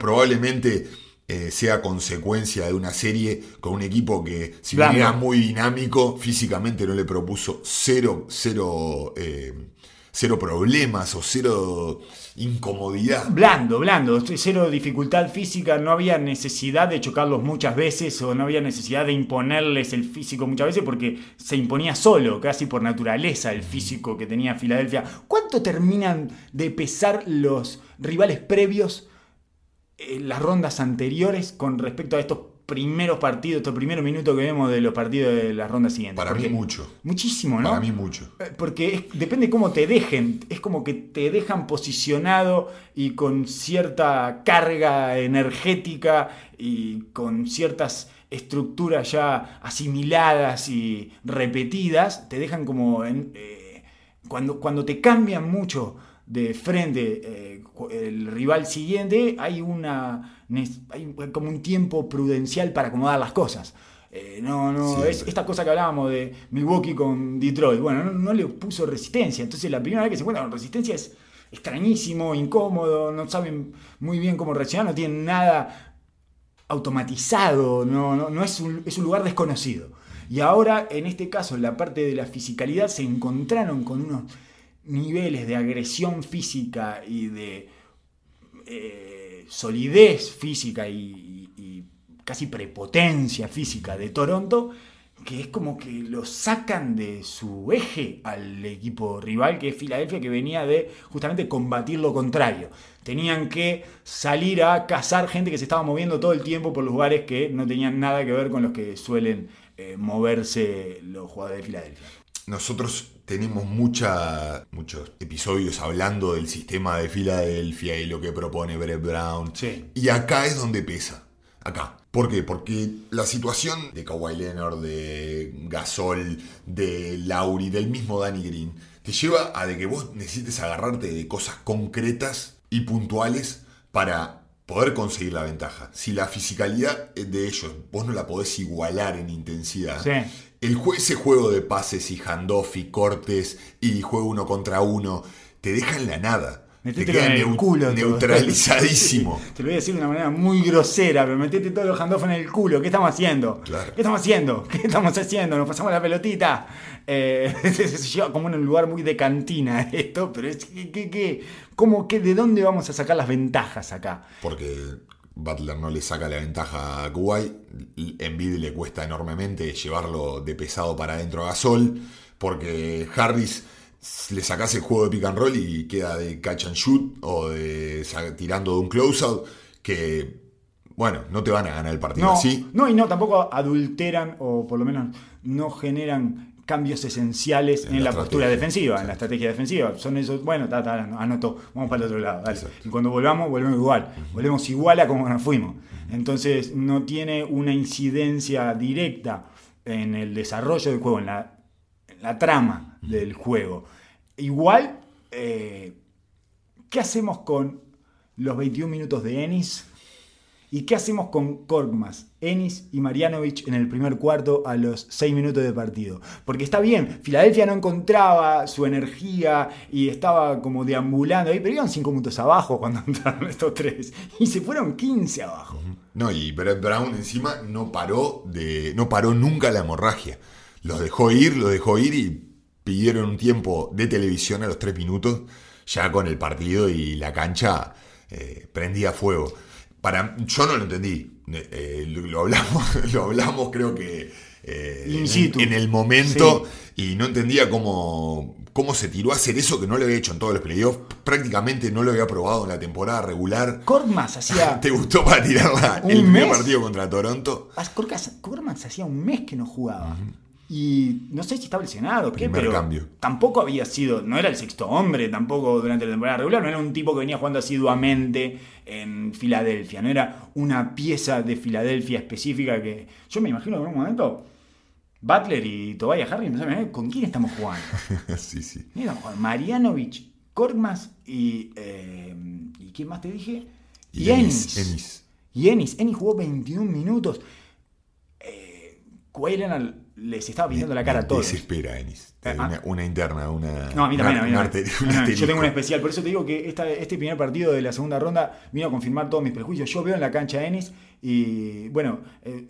Probablemente eh, sea consecuencia de una serie con un equipo que, si bien era muy dinámico, físicamente no le propuso cero, cero, eh, cero problemas o cero incomodidad. Blando, blando, cero dificultad física, no había necesidad de chocarlos muchas veces o no había necesidad de imponerles el físico muchas veces porque se imponía solo, casi por naturaleza, el físico que tenía Filadelfia. ¿Cuánto terminan de pesar los rivales previos en las rondas anteriores con respecto a estos primeros partidos, estos primeros minutos que vemos de los partidos de las rondas siguientes? Para Porque- mí mucho. Muchísimo, ¿no? Para mí mucho. Eh, Porque es- depende cómo te dejen. Es como que te dejan posicionado y con cierta carga energética y con ciertas estructuras ya asimiladas y repetidas. Te dejan como en, eh, cuando, cuando te cambian mucho de frente eh, el rival siguiente, hay una hay como un tiempo prudencial para acomodar las cosas. Eh, no, no, Siempre. es esta cosa que hablábamos de Milwaukee con Detroit. Bueno, no, no le puso resistencia. Entonces la primera vez que se encuentra con resistencia es extrañísimo, incómodo, no saben muy bien cómo reaccionar, no tienen nada automatizado, no, no, no es, un, es un lugar desconocido. Y ahora, en este caso, en la parte de la fisicalidad, se encontraron con unos niveles de agresión física y de eh, solidez física y, casi prepotencia física de Toronto, que es como que lo sacan de su eje al equipo rival, que es Filadelfia, que venía de justamente combatir lo contrario. Tenían que salir a cazar gente que se estaba moviendo todo el tiempo por lugares que no tenían nada que ver con los que suelen eh, moverse los jugadores de Filadelfia. Nosotros tenemos mucha, muchos episodios hablando del sistema de Filadelfia y lo que propone Brett Brown. Sí. Y acá es donde pesa. Acá. ¿Por qué? Porque la situación de Kawhi Leonard, de Gasol, de Lauri, del mismo Danny Green, te lleva a de que vos necesites agarrarte de cosas concretas y puntuales para poder conseguir la ventaja. Si la fisicalidad de ellos vos no la podés igualar en intensidad, Sí. El ese juego de pases y handoff y cortes y juego uno contra uno te deja en la nada. Te queda en el culo. neutralizadísimo. [laughs] Te lo voy a decir de una manera muy grosera, pero metete todos los handoff en el culo. ¿Qué estamos haciendo? Claro. ¿Qué estamos haciendo? [laughs] ¿Qué estamos haciendo? Nos pasamos la pelotita. Eh, se [laughs] lleva como en un lugar muy de cantina esto, pero es que, que- que- ¿cómo que, ¿de dónde vamos a sacar las ventajas acá? Porque Butler no le saca la ventaja a Kuwait. Embiid le cuesta enormemente llevarlo de pesado para adentro a Gasol. Porque Harris le sacás el juego de pick and roll y queda de catch and shoot o de tirando de un closeout que, bueno, no te van a ganar el partido No, así. no, y no, tampoco adulteran o por lo menos no generan cambios esenciales en, En la, la postura defensiva, en la estrategia defensiva. Son esos, bueno, ta, ta, anotó, vamos para el otro lado. dale. Y cuando volvamos, volvemos igual. Volvemos igual a como nos fuimos. Entonces no tiene una incidencia directa en el desarrollo del juego, en la, en la trama del juego. Igual, eh, ¿qué hacemos con los 21 minutos de Ennis? ¿Y qué hacemos con Korkmaz, Ennis y Marianovic en el primer cuarto a los 6 minutos de partido? Porque está bien, Filadelfia no encontraba su energía y estaba como deambulando ahí, pero iban 5 puntos abajo cuando [laughs] entraron estos tres. Y se fueron 15 abajo. No, y Brett Brown encima no paró de. no paró nunca la hemorragia. Los dejó ir, los dejó ir y pidieron un tiempo de televisión a los tres minutos, ya con el partido y la cancha eh, prendía fuego. Para, yo no lo entendí. Eh, eh, lo, lo hablamos, [laughs] lo hablamos creo que eh, en- el momento y no entendía cómo, cómo se tiró a hacer eso que no lo había hecho en todos los playoffs. Prácticamente no lo había probado en la temporada regular. Korkmaz hacía... [laughs] ¿Te gustó para tirarla ¿Un el primer mes? partido contra Toronto? Korkmaz hacía un mes que no jugaba. Y no sé si estaba lesionado, ¿qué? Primer pero cambio. tampoco había sido, no era el sexto hombre tampoco durante la temporada regular, no era un tipo que venía jugando asiduamente en Filadelfia, no era una pieza de Filadelfia específica que yo me imagino que en un momento Butler y Tobias Harris no saben con quién estamos jugando. [laughs] sí, sí. ¿Quién estamos jugando? Marianovich, Korkmaz y eh, ¿y quién más te dije? Y Ennis, Ennis. Y Ennis, Ennis jugó 21 minutos. Eh, les estaba pintando la cara a todos. Desespera, una, ah. una interna, una. No, a mí también, a mí una también. arte- un No, no, Yo tengo un especial, por eso te digo que esta- este primer partido de la segunda ronda vino a confirmar todos mis prejuicios. Yo veo en la cancha a Ennis y, bueno, eh,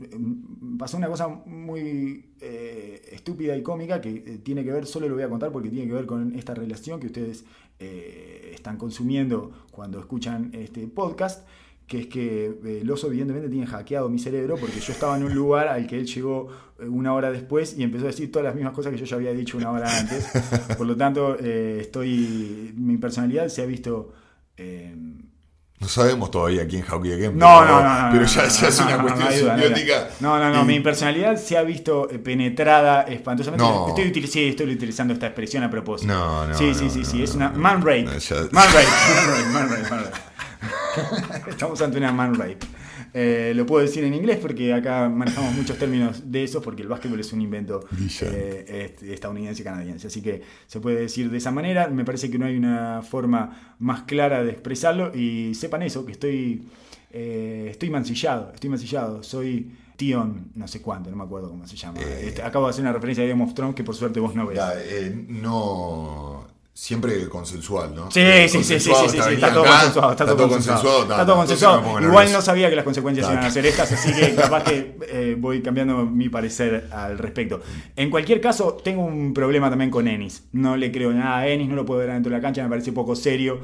pasó una cosa muy eh, estúpida y cómica que eh, tiene que ver, solo lo voy a contar porque tiene que ver con esta relación que ustedes eh, están consumiendo cuando escuchan este podcast. Que es que eh, el oso evidentemente tiene hackeado mi cerebro porque yo estaba en un lugar al que él llegó eh, una hora después y empezó a decir todas las mismas cosas que yo ya había dicho una hora antes. [laughs] Por lo tanto, eh, estoy. Mi personalidad se ha visto. eh, No sabemos todavía quién hackeó quién. no, no, no, no. Pero ya, es una cuestión simbiótica. No, no, no. Mi personalidad se ha visto eh, penetrada espantosamente. Estoy, util- sí, estoy utilizando esta expresión a propósito. No, no, Sí, sí, sí, sí. Es una Man rape, man rape, man rape, man rape. [laughs] Estamos ante una man rape. Eh, lo puedo decir en inglés porque acá manejamos muchos términos de esos porque el básquetbol es un invento eh, estadounidense canadiense. Así que se puede decir de esa manera. Me parece que no hay una forma más clara de expresarlo. Y sepan eso, que estoy, eh, estoy mancillado. Estoy mancillado. Soy Tion, no sé cuánto, no me acuerdo cómo se llama. Este, acabo de hacer una referencia a Game of Thrones que por suerte vos no ves. Ya, eh, no. Siempre consensual, ¿no? Sí, Eh, sí, sí, sí, sí, sí, sí, bien está todo consensuado, está todo consensuado. Está todo consensuado. Igual no sabía que las consecuencias iban a ser estas, así que [laughs] capaz que eh, voy cambiando mi parecer al respecto. En cualquier caso, tengo un problema también con Ennis. No le creo nada a Ennis, no lo puedo ver dentro de la cancha, me parece poco serio.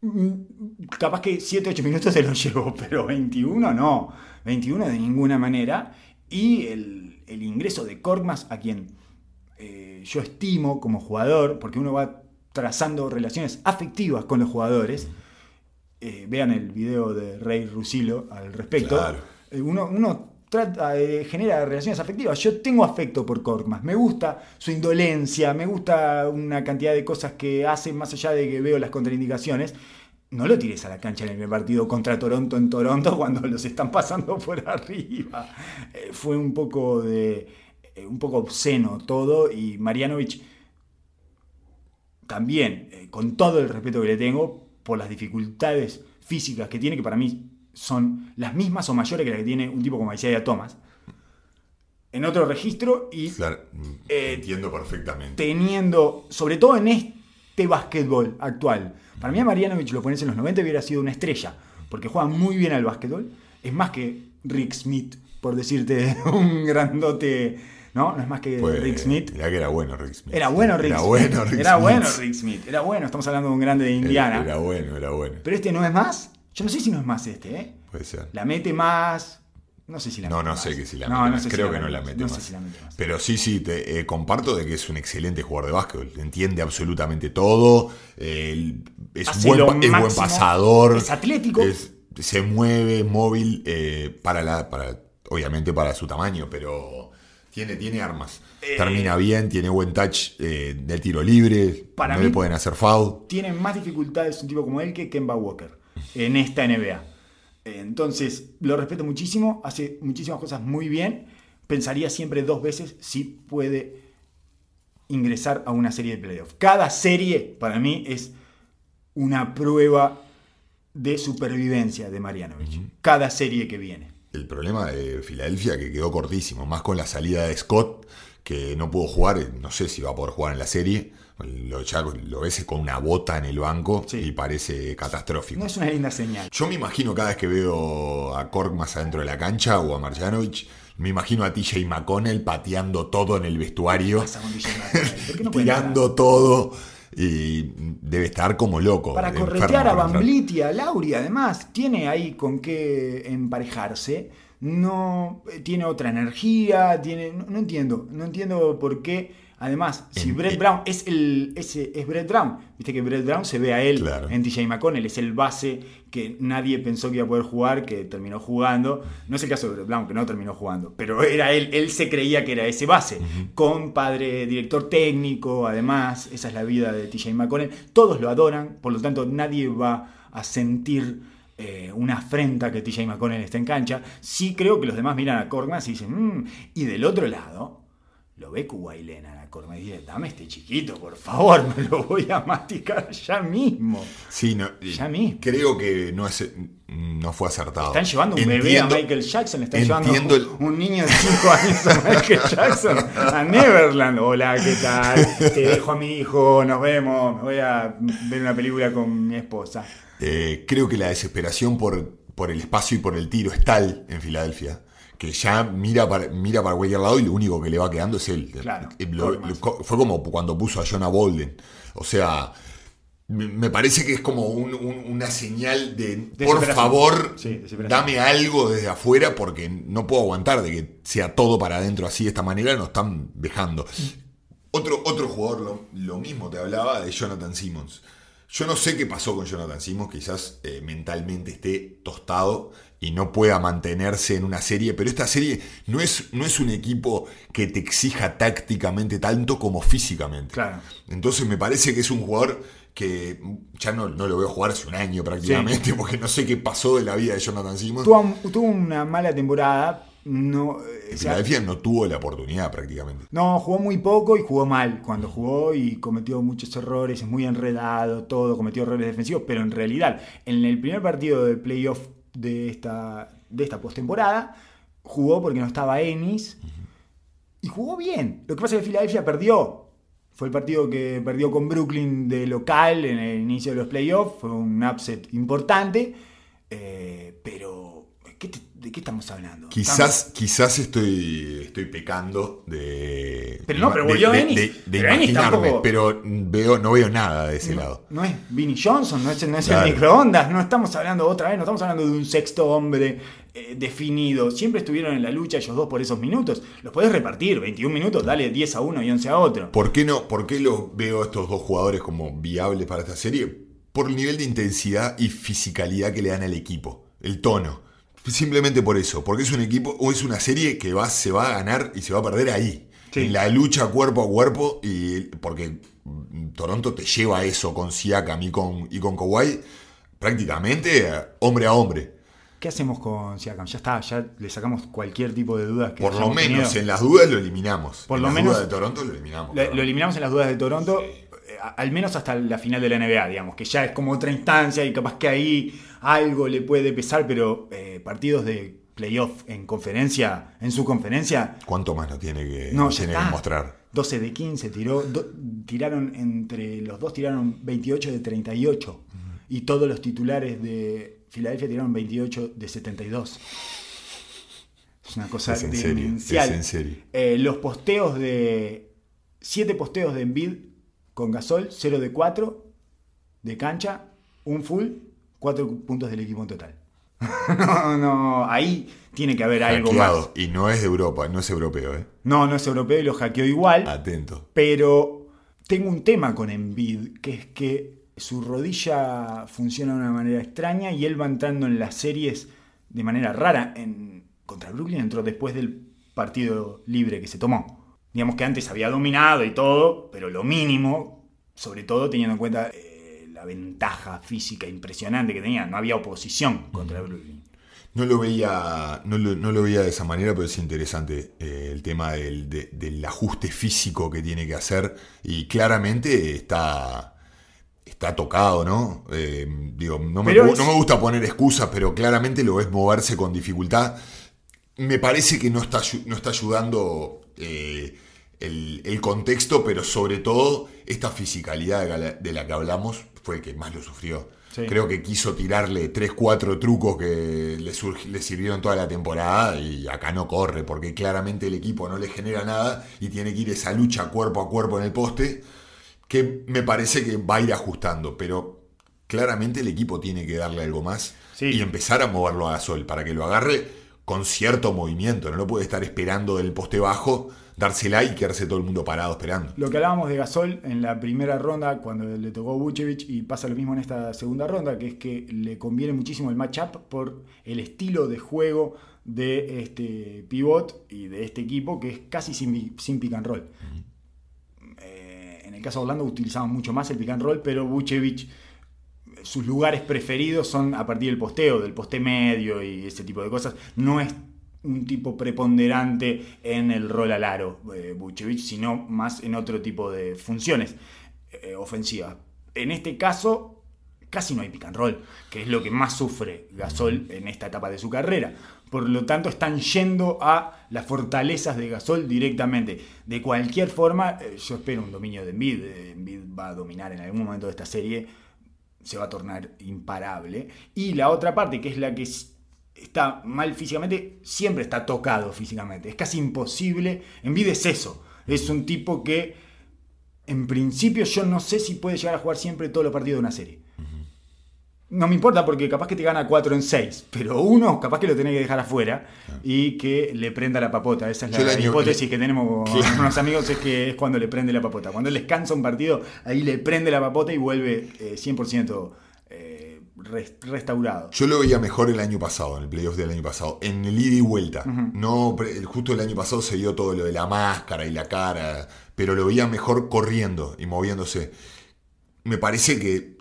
Mm, Capaz que 7, 8 minutos se lo [laughs] llevó, pero 21 no. 21 de ninguna manera. Y el, el ingreso de Korkmaz, a quien eh, yo estimo como jugador, porque uno va trazando relaciones afectivas con los jugadores. Eh, vean el video de Rey Rusilo al respecto. Claro. Eh, uno, uno trata, eh, genera relaciones afectivas. Yo tengo afecto por Korkmaz. Me gusta su indolencia, me gusta una cantidad de cosas que hace más allá de que veo las contraindicaciones. No lo tires a la cancha en el primer partido contra Toronto en Toronto [laughs] cuando los están pasando por arriba. Eh, fue un poco de. Eh, un poco obsceno todo. Y Marianovich también, eh, con todo el respeto que le tengo, por las dificultades físicas que tiene, que para mí son las mismas o mayores que las que tiene un tipo como Isaiah Thomas. En otro registro y Claro, Eh, entiendo perfectamente. teniendo, sobre todo en este básquetbol actual, para mí a Marianovich lo pones en los 90 hubiera sido una estrella, porque juega muy bien al básquetbol, es más que Rick Smith, por decirte [laughs] un grandote, ¿no? No es más que Pues, Rick Smith. Mirá que era bueno Rick Smith. Era bueno Rick Era Smith. bueno Rick era Smith. bueno Rick Smith. Era bueno, estamos hablando de un grande de Indiana. Era, era bueno, era bueno. Pero este no es más. Yo no sé si no es más este, ¿eh? Puede ser. La mete más. No sé si la No, mete no más. sé que si la No, mete no más. sé si Creo la que no mete la mete No más. sé si la mete más. Pero sí, sí, te eh, comparto de que es un excelente jugador de básquetbol. Entiende absolutamente todo. eh, es, Hace buen, es buen pasador. es atlético. es- se mueve, móvil, eh, para la, para, obviamente para su tamaño, pero tiene, tiene armas. Eh, Termina bien, tiene buen touch eh, del tiro libre. Para no mí- le pueden hacer foul. tiene más dificultades un tipo como él que Kemba Walker en esta NBA. Entonces, lo respeto muchísimo, hace muchísimas cosas muy bien. Pensaría siempre dos veces si puede ingresar a una serie de playoffs. Cada serie, para mí, es una prueba de supervivencia de Marianovich. Cada serie que viene. El problema de Filadelfia que quedó cortísimo, más con la salida de Scott, que no pudo jugar, eh, no sé si va a poder jugar en la serie. Lo, ya lo ves con una bota en el banco Sí. y parece catastrófico. No es una linda señal. Yo me imagino cada vez que veo a Kork más adentro de la cancha o a Marjanovic, me imagino a TJ McConnell pateando todo en el vestuario, pasa con DJ McConnell? ¿Por qué no [laughs] tirando todo y debe estar como loco. Para corretear a y a Lauri, además, tiene ahí con qué emparejarse. No eh, tiene otra energía, tiene. No, no entiendo. No entiendo por qué. Además, si En- Brett Brown es el. Ese, es Brett Brown. Viste que Brett Brown se ve a él Claro. en TJ McConnell, es el base que nadie pensó que iba a poder jugar, que terminó jugando. No es el caso de Brett Brown, que no terminó jugando, pero era él, él se creía que era ese base. Con padre, director técnico, además, esa es la vida de TJ McConnell. Todos lo adoran, por lo tanto, nadie va a sentir eh, una afrenta que TJ McConnell esté en cancha. Sí creo que los demás miran a Korkmaz y dicen, "Mm". y del otro lado, lo ve Leonard a Korkmaz y dice, dame este chiquito, por favor, [laughs] me lo voy a masticar ya mismo. Sí, no, Ya mismo. creo que no, es, no fue acertado. Están llevando un bebé a Michael Jackson, están el- llevando un niño de 5 años a Michael Jackson a Neverland. Hola, ¿qué tal? Te dejo a mi hijo, nos vemos, me voy a ver una película con mi esposa. Eh, creo que la desesperación por, por el espacio y por el tiro es tal en Filadelfia que ya mira para, mira para cualquier lado y lo único que le va quedando es él. Claro, Eh, lo- lo- fue como cuando puso a Jonah Bolden. O sea, me parece que es como un- un- una señal de, por favor, Sí, dame algo desde afuera porque no puedo aguantar de que sea todo para adentro así de esta manera, nos están dejando. Otro, otro jugador, lo, lo mismo te hablaba de Jonathan Simmons. Yo no sé qué pasó con Jonathan Simmons, quizás eh, mentalmente esté tostado y no pueda mantenerse en una serie, pero esta serie no es, no es un equipo que te exija tácticamente tanto como físicamente. Claro. Entonces me parece que es un jugador que ya no, no lo veo jugar hace un año prácticamente, [laughs] porque no sé qué pasó de la vida de Jonathan Simmons. Tuvo, tuvo una mala temporada, no, eh, o sea, Filadelfia no tuvo la oportunidad prácticamente. no, jugó muy poco y jugó mal cuando jugó y cometió muchos errores, es muy enredado, todo, cometió errores defensivos, pero en realidad, en el primer partido de playoff de esta, de esta postemporada, jugó porque no estaba Ennis y jugó bien. Lo que pasa es que Filadelfia perdió. Fue el partido que perdió con Brooklyn de local en el inicio de los playoffs. Fue un upset importante. Eh, pero, ¿qué te- ¿de qué estamos hablando? Quizás, quizás estoy, estoy pecando de. Pero no, pero volvió de, Ennis. de- de Pero imaginarme, tampoco- pero veo, no veo nada de ese lado. No es Vinnie Johnson, no es, no es Claro. el microondas, no estamos hablando otra vez, no estamos hablando de un sexto hombre eh, definido. Siempre estuvieron en la lucha ellos dos por esos minutos. Los podés repartir, 21 minutos, dale 10 a uno y 11 a otro. ¿Por qué no? ¿Por qué lo veo a estos dos jugadores como viables para esta serie? Por el nivel de intensidad y fisicalidad que le dan al equipo, el tono. Simplemente por eso, porque es un equipo o es una serie que va, se va a ganar y se va a perder ahí. Sí. En la lucha cuerpo a cuerpo, y porque Toronto te lleva a eso con Siakam y con, y con Kawhi, prácticamente eh, hombre a hombre. ¿Qué hacemos con Siakam? Ya está, ya le sacamos cualquier tipo de dudas que Por lo menos tenido. en las dudas lo eliminamos. Por en lo las menos- dudas de Toronto lo eliminamos. Lo, eliminamos en las dudas de Toronto, al menos hasta la final de la NBA, digamos, que ya es como otra instancia y capaz que ahí algo le puede pesar, pero eh, partidos de playoff en conferencia, en su conferencia, ¿Cuánto más nos tiene que, no, tiene que mostrar? 12 de 15, tiró, do- tiraron entre los dos, tiraron 28 de 38. Y todos los titulares de Filadelfia tiraron 28 de 72. Es una cosa Es en serio, demencial. es en serio. Eh, los posteos de. 7 posteos de Embiid con Gasol, 0 de 4 de cancha, un full, 4 puntos del equipo en total. [laughs] no, no, ahí tiene que haber algo más. Y no es de Europa, no es europeo, ¿eh? No, no es europeo y lo hackeó igual. Atento. Pero tengo un tema con Embiid, que es que su rodilla funciona de una manera extraña y él va entrando en las series de manera rara. En, contra Brooklyn entró después del partido libre que se tomó. Digamos que antes había dominado y todo, pero lo mínimo, sobre todo teniendo en cuenta eh, la ventaja física impresionante que tenía. No había oposición contra Brooklyn. No lo veía, no lo, no lo veía de esa manera, pero es interesante eh, el tema del, de- del ajuste físico que tiene que hacer. Y claramente está, está tocado, ¿no? Eh, digo, no me, es- no me gusta poner excusas, pero claramente lo ves moverse con dificultad. Me parece que no está, no está ayudando eh, el, el contexto, pero sobre todo esta fisicalidad de la, de la que hablamos fue el que más lo sufrió. Sí. Creo que quiso tirarle 3, 4 trucos que le sirvieron toda la temporada y acá no corre, porque claramente el equipo no le genera nada y tiene que ir esa lucha cuerpo a cuerpo en el poste, que me parece que va a ir ajustando, pero claramente el equipo tiene que darle algo más Sí. y empezar a moverlo a Gasol para que lo agarre con cierto movimiento, no lo puede estar esperando del poste bajo, dársela y quedarse todo el mundo parado esperando. Lo que hablábamos de Gasol en la primera ronda, cuando le tocó Vucevic, y pasa lo mismo en esta segunda ronda, que es que le conviene muchísimo el matchup por el estilo de juego de este pivot y de este equipo, que es casi sin, sin pick and roll. Eh, en el caso de Orlando utilizaban mucho más el pick and roll, pero Vucevic, sus lugares preferidos son a partir del posteo, del poste medio y ese tipo de cosas. No es un tipo preponderante en el rol al aro, eh, Vucevic, sino más en otro tipo de funciones eh, ofensivas. En este caso, casi no hay pick roll, que es lo que más sufre Gasol en esta etapa de su carrera. Por lo tanto, están yendo a las fortalezas de Gasol directamente. De cualquier forma, eh, yo espero un dominio de Embiid. Eh, Embiid va a dominar en algún momento de esta serie. Se va a tornar imparable. Y la otra parte, que es la que está mal físicamente, siempre está tocado físicamente. Es casi imposible. Embiid es eso. Es un tipo que, en principio, yo no sé si puede llegar a jugar siempre todos los partidos de una serie. No me importa porque capaz que te gana 4 en 6, pero uno capaz que lo tenés que dejar afuera y que le prenda la papota. Esa es la hipótesis que tenemos [laughs] con unos amigos, es que es cuando le prende la papota. Cuando él descansa un partido, ahí le prende la papota y vuelve eh, 100% eh, res- restaurado. Yo lo veía mejor el año pasado, en el playoff del año pasado, en el ida y vuelta. No, justo el año pasado se dio todo lo de la máscara y la cara, pero lo veía mejor corriendo y moviéndose. Me parece que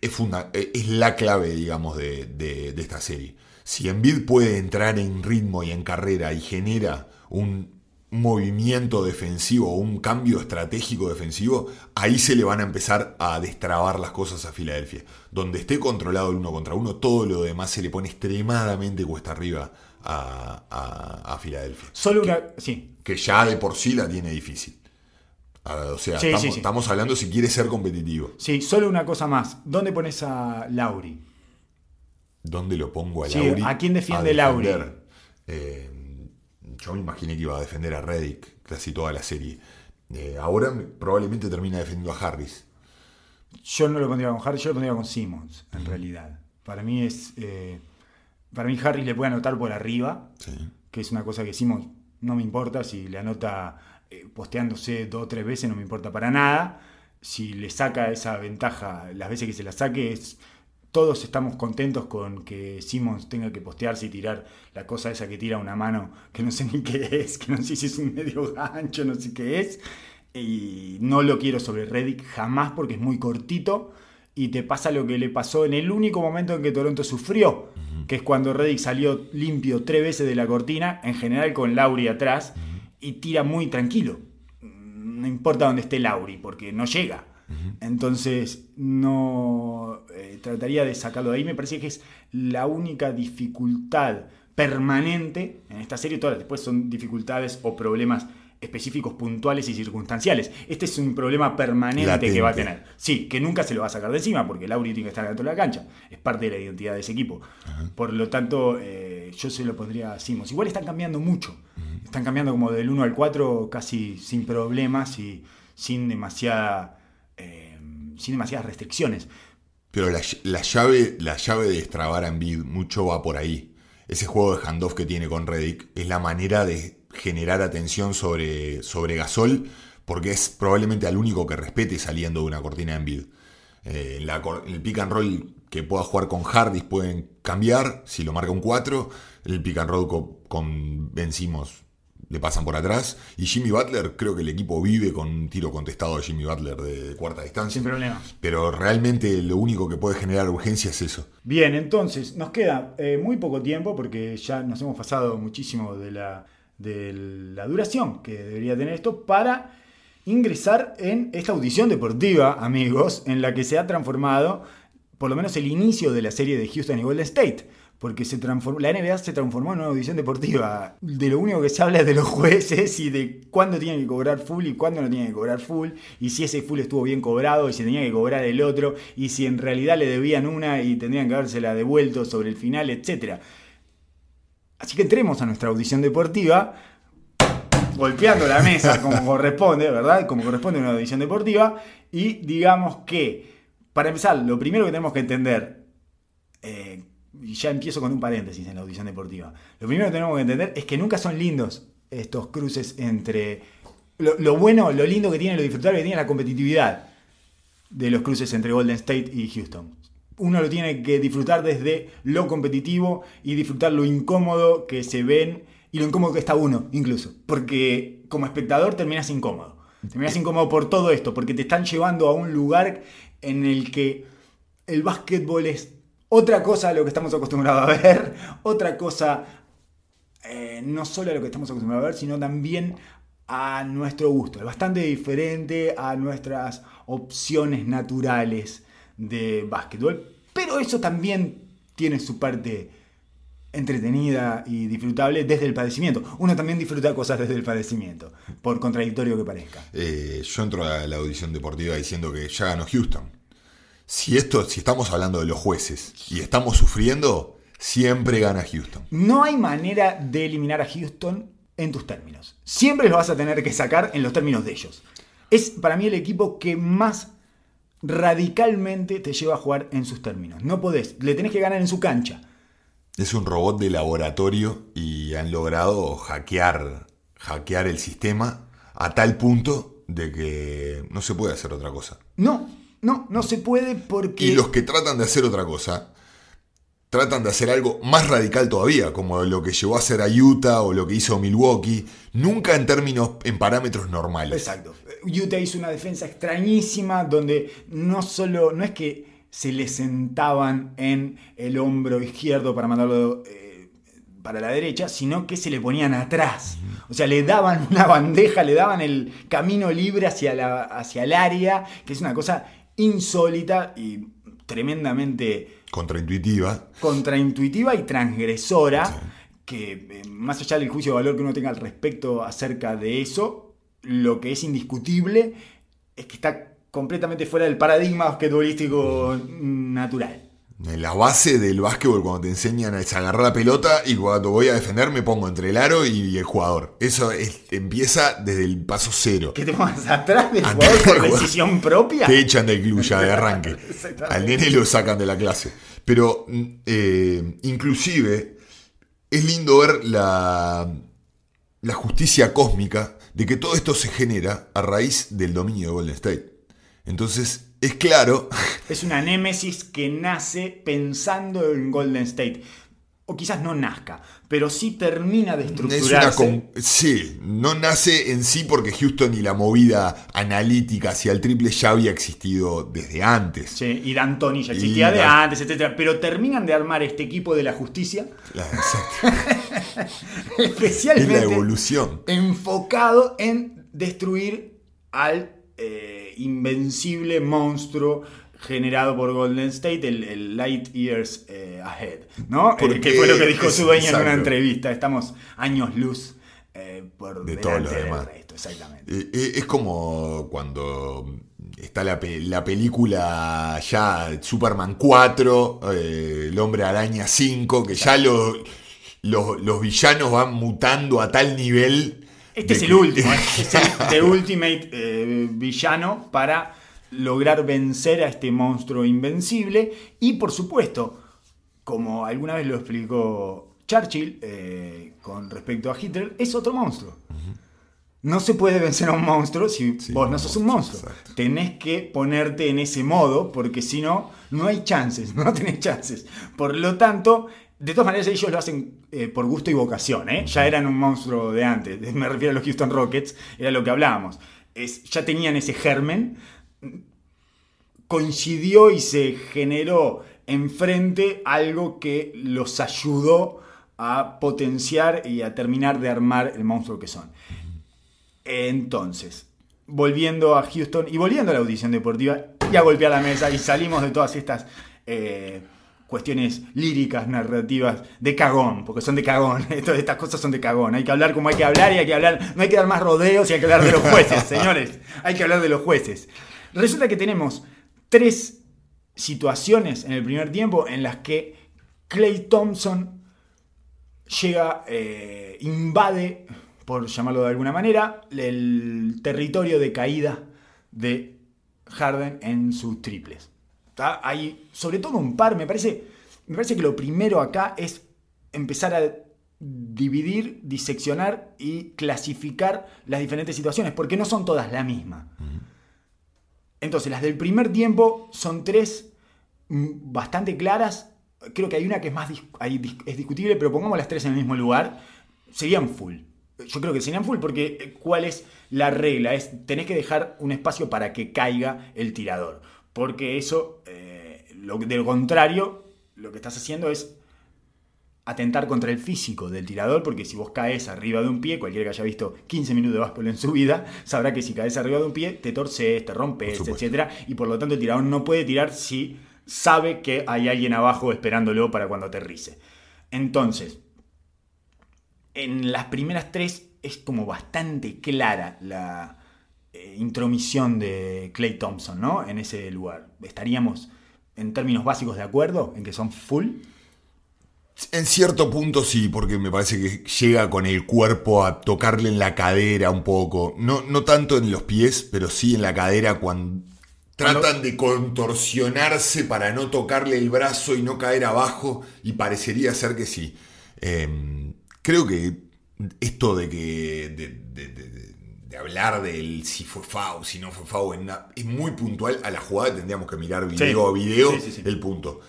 es, funda- es la clave, digamos, de, de- de esta serie. Si Embiid puede entrar en ritmo y en carrera y genera un movimiento defensivo, un cambio estratégico defensivo, ahí se le van a empezar a destrabar las cosas a Filadelfia. Donde esté controlado el uno contra uno, todo lo demás se le pone extremadamente cuesta arriba a, a- a Filadelfia. Solo una. Sí, Que ya de por sí la tiene difícil. O sea, Sí, estamos, sí, sí. estamos hablando si quiere ser competitivo. sí, solo una cosa más. ¿Dónde pones a Lauri? ¿Dónde lo pongo a Lauri? ¿a quién defiende a Lauri? Eh, yo me imaginé que iba a defender a Reddick casi toda la serie. Eh, ahora me- probablemente termina defendiendo a Harris. Yo no lo pondría con Harris, yo lo pondría con Simmons, en realidad. Para mí es. eh, para mí Harris le puede anotar por arriba, Sí. que es una cosa que Simmons no me importa. Si le anota eh, posteándose dos o tres veces, no me importa para nada. Si le saca esa ventaja las veces que se la saque, es, todos estamos contentos con que Simmons tenga que postearse y tirar la cosa esa que tira una mano, que no sé ni qué es, que no sé si es un medio gancho, no sé qué es. Y no lo quiero sobre Reddick jamás porque es muy cortito. Y te pasa lo que le pasó en el único momento en que Toronto sufrió, que es cuando Reddick salió limpio tres veces de la cortina, en general con Lauri atrás, y tira muy tranquilo. No importa dónde esté Lauri, porque no llega. Entonces, no eh, trataría de sacarlo de ahí. Me parece que es la única dificultad permanente en esta serie. Todas después son dificultades o problemas específicos, puntuales y circunstanciales. Este es un problema permanente que va a tener. Sí, que nunca se lo va a sacar de encima, porque Lauri tiene que estar dentro de la cancha. Es parte de la identidad de ese equipo. Por lo tanto, eh, yo se lo pondría a Simos. Igual están cambiando mucho. Están cambiando como del 1 al 4 casi sin problemas y sin demasiada. Eh, sin demasiadas restricciones. Pero la, la llave, la llave de destrabar a Embiid mucho va por ahí. Ese juego de handoff que tiene con Reddick es la manera de generar atención sobre, sobre Gasol, porque es probablemente al único que respete saliendo de una cortina de Embiid. Eh, el pick and roll que pueda jugar con Hardys pueden cambiar, si lo marca un 4, el pick and roll co- con, Ben Simmons le pasan por atrás. Y Jimmy Butler, creo que el equipo vive con un tiro contestado de Jimmy Butler de cuarta distancia. Sin problema. Pero realmente lo único que puede generar urgencia es eso. Bien, entonces nos queda eh, muy poco tiempo porque ya nos hemos pasado muchísimo de la, de la duración que debería tener esto para ingresar en esta audición deportiva, amigos, en la que se ha transformado por lo menos el inicio de la serie de Houston y Golden State. Porque se transformó, la NBA se transformó en una audición deportiva. De lo único que se habla es de los jueces y de cuándo tienen que cobrar full y cuándo no tienen que cobrar full. Y si ese full estuvo bien cobrado y si tenía que cobrar el otro. Y si en realidad le debían una y tendrían que habérsela devuelto sobre el final, etc. Así que entremos a nuestra audición deportiva. Golpeando la mesa como [laughs] corresponde, ¿verdad? Como corresponde a una audición deportiva. Y digamos que, para empezar, lo primero que tenemos que entender eh, y ya empiezo con un paréntesis en la audición deportiva. Lo primero que tenemos que entender es que nunca son lindos estos cruces entre. Lo, bueno, lo lindo que tiene, lo disfrutable que tiene la competitividad de los cruces entre Golden State y Houston. Uno lo tiene que disfrutar desde lo competitivo y disfrutar lo incómodo que se ven y lo incómodo que está uno, incluso. Porque como espectador terminas incómodo. Terminas incómodo por todo esto, porque te están llevando a un lugar en el que el básquetbol es otra cosa a lo que estamos acostumbrados a ver, [laughs] otra cosa eh, no solo a lo que estamos acostumbrados a ver, sino también a nuestro gusto. Es bastante diferente a nuestras opciones naturales de básquetbol. Pero eso también tiene su parte entretenida y disfrutable desde el padecimiento. Uno también disfruta cosas desde el padecimiento, por contradictorio que parezca. Eh, yo entro a la audición deportiva diciendo que ya ganó Houston. Si esto, si estamos hablando de los jueces y estamos sufriendo, siempre gana Houston. No hay manera de eliminar a Houston en tus términos. Siempre los vas a tener que sacar en los términos de ellos. Es para mí el equipo que más radicalmente te lleva a jugar en sus términos. No podés, le tenés que ganar en su cancha. Es un robot de laboratorio y han logrado hackear, hackear el sistema a tal punto de que no se puede hacer otra cosa. No, no, no se puede porque... Y los que tratan de hacer otra cosa, tratan de hacer algo más radical todavía, como lo que llevó a hacer a Utah o lo que hizo Milwaukee, nunca en términos, en parámetros normales. Exacto. Utah hizo una defensa extrañísima donde no solo, no es que se le sentaban en el hombro izquierdo para mandarlo eh, para la derecha, sino que se le ponían atrás. O sea, le daban una bandeja, le daban el camino libre hacia, la, hacia el área, que es una cosa insólita y tremendamente Contraintuitiva. contraintuitiva y transgresora, que eh, más allá del juicio de valor que uno tenga al respecto acerca de eso, lo que es indiscutible es que está completamente fuera del paradigma basquetbolístico natural. La base del básquetbol cuando te enseñan es agarrar la pelota y cuando voy a defender me pongo entre el aro y el jugador. Eso es- empieza desde el paso cero. ¿Que te pongas atrás del jugador por decisión propia? Te echan del club ya de arranque. [laughs] Al nene lo sacan de la clase. Pero mm, eh, inclusive es lindo ver la, la justicia cósmica de que todo esto se genera a raíz del dominio de Golden State. Entonces es claro Es una némesis que nace pensando en Golden State. O quizás no nazca, pero sí termina de Es estructurarse. sí, no nace en sí porque Houston y la movida analítica hacia el triple ya había existido desde antes. Sí, y D'Antoni ya Y existía de Dan- antes, etcétera. Pero terminan de armar este equipo de la justicia, La, exacto. [laughs] es especialmente la evolución. enfocado en destruir al eh, invencible monstruo generado por Golden State, el, el Light Years eh, Ahead, ¿no? Porque Eh, que fue lo que dijo su dueño en una entrevista. Estamos años luz eh, por De delante todo lo del demás. resto, exactamente. Eh, Es como cuando está la, pe- la película ya Superman 4, eh, El hombre araña 5, que ya lo- lo- los villanos van mutando a tal nivel. Este de es el último, [laughs] es el The Ultimate eh, villano para lograr vencer a este monstruo invencible y por supuesto, como alguna vez lo explicó Churchill eh, con respecto a Hitler, es otro monstruo. No se puede vencer a un monstruo si Sí, vos no sos un monstruo, monstruo. exacto. Tenés que ponerte en ese modo porque si no, no hay chances, [laughs] no tenés chances. Por lo tanto, de todas maneras ellos lo hacen eh, por gusto y vocación. ¿eh? Ya eran un monstruo de antes. [laughs] Me refiero a los Houston Rockets, era lo que hablábamos. Es, ya tenían ese germen coincidió y se generó enfrente algo que los ayudó a potenciar y a terminar de armar el monstruo que son. Entonces, volviendo a Houston y volviendo a la audición deportiva y a golpear la mesa y salimos de todas estas eh, cuestiones líricas, narrativas, de cagón, porque son de cagón, [laughs] Todas estas cosas son de cagón, hay que hablar como hay que hablar y hay que hablar, no hay que dar más rodeos y hay que hablar de los jueces, [laughs] señores, hay que hablar de los jueces. Resulta que tenemos tres situaciones en el primer tiempo en las que Clay Thompson llega, eh, invade, por llamarlo de alguna manera, el territorio de caída de Harden en sus triples. ¿Tá? Hay sobre todo un par, me parece, me parece que lo primero acá es empezar a dividir, diseccionar y clasificar las diferentes situaciones, porque no son todas la misma. Entonces, las del primer tiempo son tres mm, bastante claras. Creo que hay una que es más dis- es discutible, pero pongamos las tres en el mismo lugar. Serían full. Yo creo que serían full porque eh, ¿cuál es la regla? Es tenés que dejar un espacio para que caiga el tirador. Porque eso, eh, lo, de lo contrario, lo que estás haciendo es atentar contra el físico del tirador, porque si vos caes arriba de un pie, cualquiera que haya visto 15 minutos de básquetbol en su vida, [laughs] sabrá que si caes arriba de un pie, te torces, te rompes, etcétera, y por lo tanto el tirador no puede tirar si sabe que hay alguien abajo esperándolo para cuando aterrice. Entonces, en las primeras tres es como bastante clara la eh, intromisión de Clay Thompson, ¿no? En ese lugar. ¿Estaríamos en términos básicos de acuerdo en que son full? En cierto punto sí, porque me parece que llega con el cuerpo a tocarle en la cadera un poco. No, no tanto en los pies, pero sí en la cadera cuando tratan de contorsionarse para no tocarle el brazo y no caer abajo. Y parecería ser que sí. Eh, creo que esto de que. de, de- de- de- de hablar del si fue FAO, si no fue FAO, es muy puntual a la jugada. Tendríamos que mirar video a video el punto.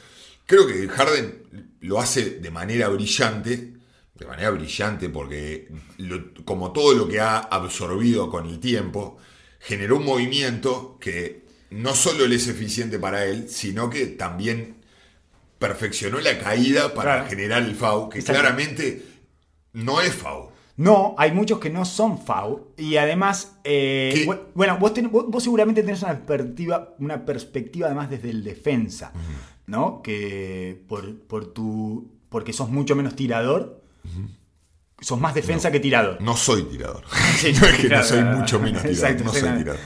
Creo que Harden lo hace de manera brillante, de manera brillante porque lo- como todo lo que ha absorbido con el tiempo, generó un movimiento que no solo le es eficiente para él, sino que también perfeccionó la caída para Claro. generar el FAU, que Exacto. claramente no es FAU. No, hay muchos que no son FAU. Y además, eh, bueno, vos, ten- vos- vos seguramente tenés una perspectiva, una perspectiva además desde el defensa, ¿no? Que por, por tu. porque sos mucho menos tirador, sos más defensa que tirador. No soy tirador. [laughs] Sí, no es que claro, no soy mucho menos tirador. Exacto, no soy tirador.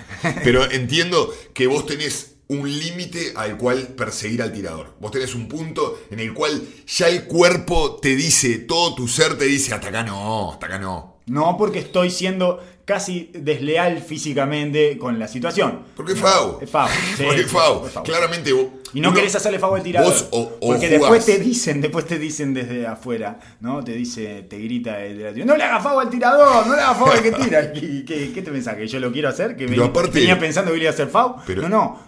Pero entiendo que vos tenés un límite al cual perseguir al tirador. Vos tenés un punto en el cual ya el cuerpo te dice, todo tu ser te dice, hasta acá no, hasta acá no. No porque estoy siendo casi desleal físicamente con la situación. Porque es No, FAU. Es FAU. [laughs] sí, Porque es FAU. Claramente vos- Y no uno- querés hacerle FAU al tirador. Vos o, o porque jugás. después te dicen, después te dicen desde afuera, ¿no? Te dice, te grita el de la tribuna, no le hagas FAU al tirador, no le hagas FAU al que tira. [laughs] ¿Qué, qué, qué te pensás? ¿Que yo lo quiero hacer? ¿Que Pero vení- aparte- venía pensando que iba a hacer FAU? Pero- no, no.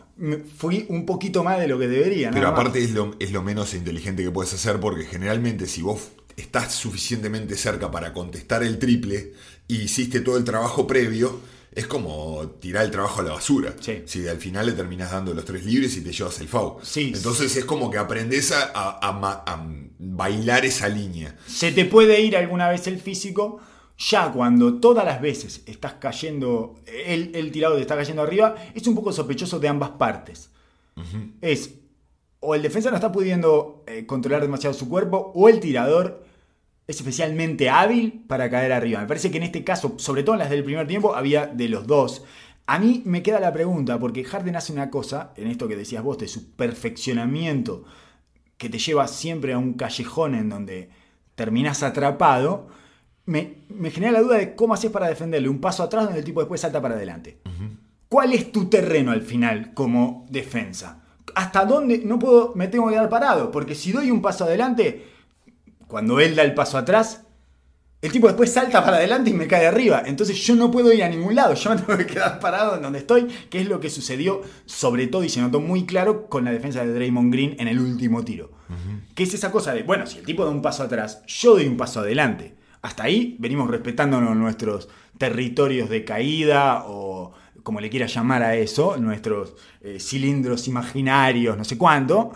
Fui un poquito más de lo que debería. Pero aparte es lo, es lo menos inteligente que puedes hacer porque generalmente si vos estás suficientemente cerca para contestar el triple y hiciste todo el trabajo previo, es como tirar el trabajo a la basura. Sí. Si al final le terminas dando los tres libres y te llevas el FAU. Sí. Entonces es como que aprendes a, a- a ma- a bailar esa línea. Se te puede ir alguna vez el físico, ya cuando todas las veces estás cayendo, el, el tirado te está cayendo arriba, es un poco sospechoso de ambas partes. Es o el defensa no está pudiendo eh, controlar demasiado su cuerpo, o el tirador es especialmente hábil para caer arriba. Me parece que en este caso, sobre todo en las del primer tiempo, había de los dos. A mí me queda la pregunta, porque Harden hace una cosa, en esto que decías vos, de su perfeccionamiento, que te lleva siempre a un callejón en donde terminas atrapado, me, me genera la duda de cómo haces para defenderle un paso atrás donde el tipo después salta para adelante. ¿Cuál es tu terreno al final como defensa? ¿Hasta dónde no puedo, me tengo que quedar parado? Porque si doy un paso adelante, cuando él da el paso atrás, el tipo después salta para adelante y me cae arriba. Entonces yo no puedo ir a ningún lado. Yo me [laughs] tengo que quedar parado en donde estoy, que es lo que sucedió, sobre todo y se notó muy claro con la defensa de Draymond Green en el último tiro. Que es esa cosa de, bueno, si el tipo da un paso atrás, yo doy un paso adelante. Hasta ahí venimos respetándonos nuestros territorios de caída o como le quiera llamar a eso, nuestros eh, cilindros imaginarios, no sé cuánto.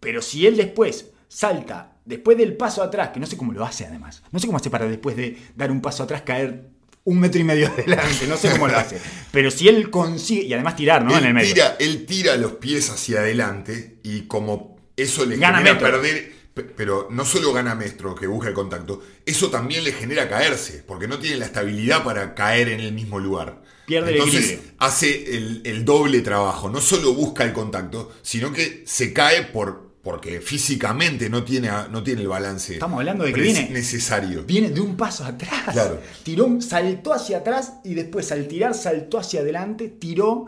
Pero si él después salta, después del paso atrás, que no sé cómo lo hace además, no sé cómo hace para después de dar un paso atrás caer un metro y medio [laughs] adelante, no sé cómo lo hace. Pero si él consigue, y además tirar, ¿no? Él en el medio. tira, él tira los pies hacia adelante y como eso le Gana genera metro. perder, pe- pero no solo gana metro que busca el contacto, eso también le genera caerse, porque no tiene la estabilidad para caer en el mismo lugar. Pierde el Entonces equilibrio. hace el, el doble trabajo, no solo busca el contacto, sino que se cae por porque físicamente no tiene, no tiene el balance Estamos hablando de que viene- necesario. Viene de un paso atrás. Claro. Tiró, saltó hacia atrás y después al tirar saltó hacia adelante, tiró.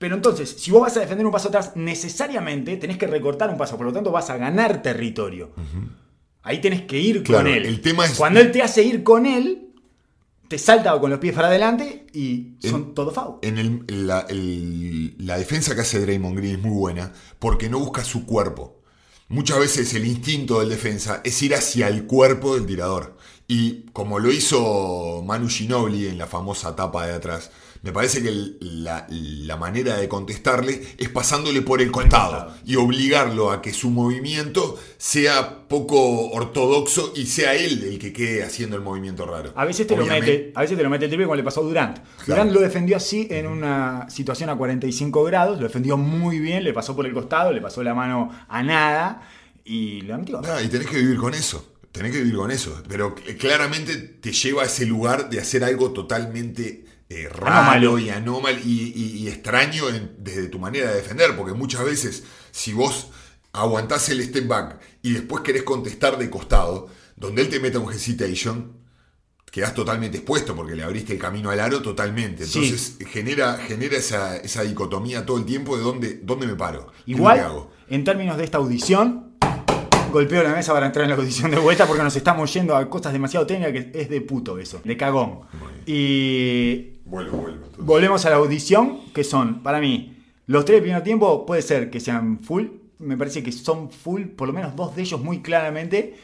Pero entonces, si vos vas a defender un paso atrás, necesariamente tenés que recortar un paso, por lo tanto vas a ganar territorio. Ahí tenés que ir Claro, con él. el tema es- Cuando él te hace ir con él, te salta con los pies para adelante y son En- todo foul. En el- la, el- la defensa que hace Draymond Green es muy buena porque no busca su cuerpo. Muchas veces el instinto del defensa es ir hacia el cuerpo del tirador. Y como lo hizo Manu Ginobili en la famosa tapa de atrás, me parece que el- la, la manera de contestarle es pasándole por el costado y obligarlo a que su movimiento sea poco ortodoxo y sea él el que quede haciendo el movimiento raro. A veces te Obviamente- lo mete, a veces te lo mete el triple como le pasó a Durant. Durant lo defendió así en una situación a 45 grados, lo defendió muy bien, le pasó por el costado, le pasó la mano a nada y lo metió. Ah, y tenés que vivir con eso. Tenés que vivir con eso. Pero cl- claramente te lleva a ese lugar de hacer algo totalmente eh, raro y anómalo y, y- y extraño en- desde tu manera de defender. Porque muchas veces, si vos aguantás el step back y después querés contestar de costado, donde él te meta un hesitation, quedás totalmente expuesto porque le abriste el camino al aro totalmente. Sí. Entonces genera, genera esa, esa dicotomía todo el tiempo de dónde, dónde me paro. ¿Qué Igual, hago? en términos de esta audición, golpeo la mesa para entrar en la audición de vuelta porque nos estamos yendo a cosas demasiado técnicas que es de puto eso, de cagón. Y Vuelvo, vuelvo. entonces. volvemos a la audición, que son, para mí, los tres del primer tiempo puede ser que sean full, me parece que son full, por lo menos dos de ellos muy claramente,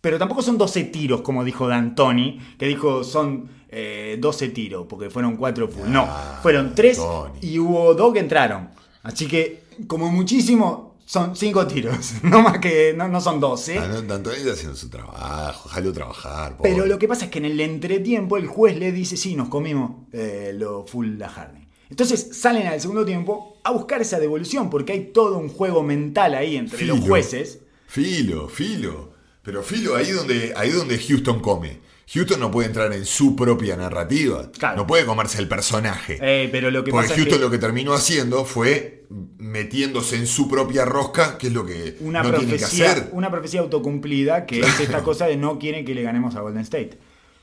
pero tampoco son 12 tiros, como dijo D'Antoni, que dijo son eh, 12 tiros, porque fueron 4 full. No, Ah, fueron 3 D'Antoni. y hubo 2 que entraron. Así que, como muchísimo, son 5 tiros, [laughs] no más que, no, no son 12. Ah, no, tanto él está haciendo su trabajo, déjalo trabajar. pobre. Pero lo que pasa es que en el entretiempo el juez le dice, sí, nos comimos eh, lo full la Hardy. Entonces salen al segundo tiempo a buscar esa devolución, porque hay todo un juego mental ahí entre los jueces. Filo, filo. Pero filo, ahí donde, ahí donde Houston come. Houston no puede entrar en su propia narrativa. Claro. No puede comerse el personaje. Eh, pero lo que Porque pasa Houston es que lo que terminó haciendo fue metiéndose en su propia rosca, que es lo que una, no tiene que profecía, hacer. una profecía autocumplida que es esta cosa de no quieren que le ganemos a Golden State.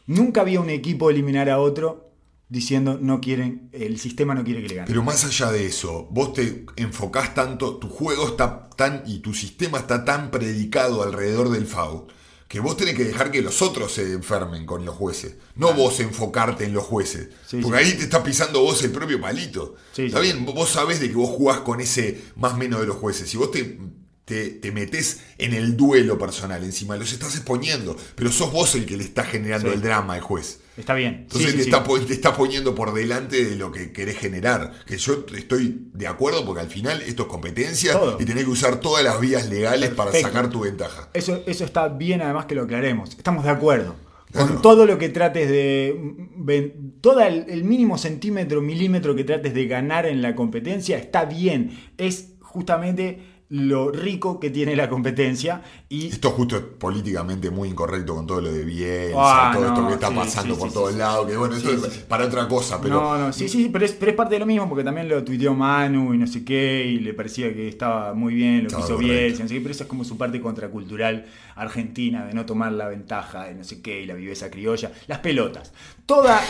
Nunca había un equipo eliminar a otro diciendo no quieren, el sistema no quiere que le gane. Pero más allá de eso, vos te enfocás tanto, tu juego está tan y tu sistema está tan predicado alrededor del foul que vos tenés que dejar que los otros se enfermen con los jueces, no vos enfocarte en los jueces, Sí, porque sí. ahí te está pisando vos el propio palito. Sí, está bien, vos sabés de que vos jugás con ese más menos de los jueces, si vos te, te, te metés en el duelo personal encima, los estás exponiendo, pero sos vos el que le está generando el drama al juez. Está bien. Entonces Sí, te, sí. Está, te está poniendo por delante de lo que querés generar. Que yo estoy de acuerdo porque al final esto es competencia Todo. y tenés que usar todas las vías legales para sacar tu ventaja. Eso, eso está bien, además que lo aclaremos. Estamos de acuerdo. Con Claro. todo lo que trates de. mm, Todo el, el mínimo centímetro, milímetro que trates de ganar en la competencia está bien. Es justamente lo rico que tiene la competencia. Y Esto justo es políticamente muy incorrecto con todo lo de Bielsa, Ah, todo esto que está sí, pasando sí, por sí, todos lados. Que bueno, esto es para otra cosa, pero. no, no, sí, sí, pero es, pero es parte de lo mismo, porque también lo tuiteó Manu y no sé qué, y le parecía que estaba muy bien lo que hizo. Bielsa, no sé qué, pero eso es como su parte contracultural argentina, de no tomar la ventaja, de no sé qué, y la viveza criolla, las pelotas. Toda,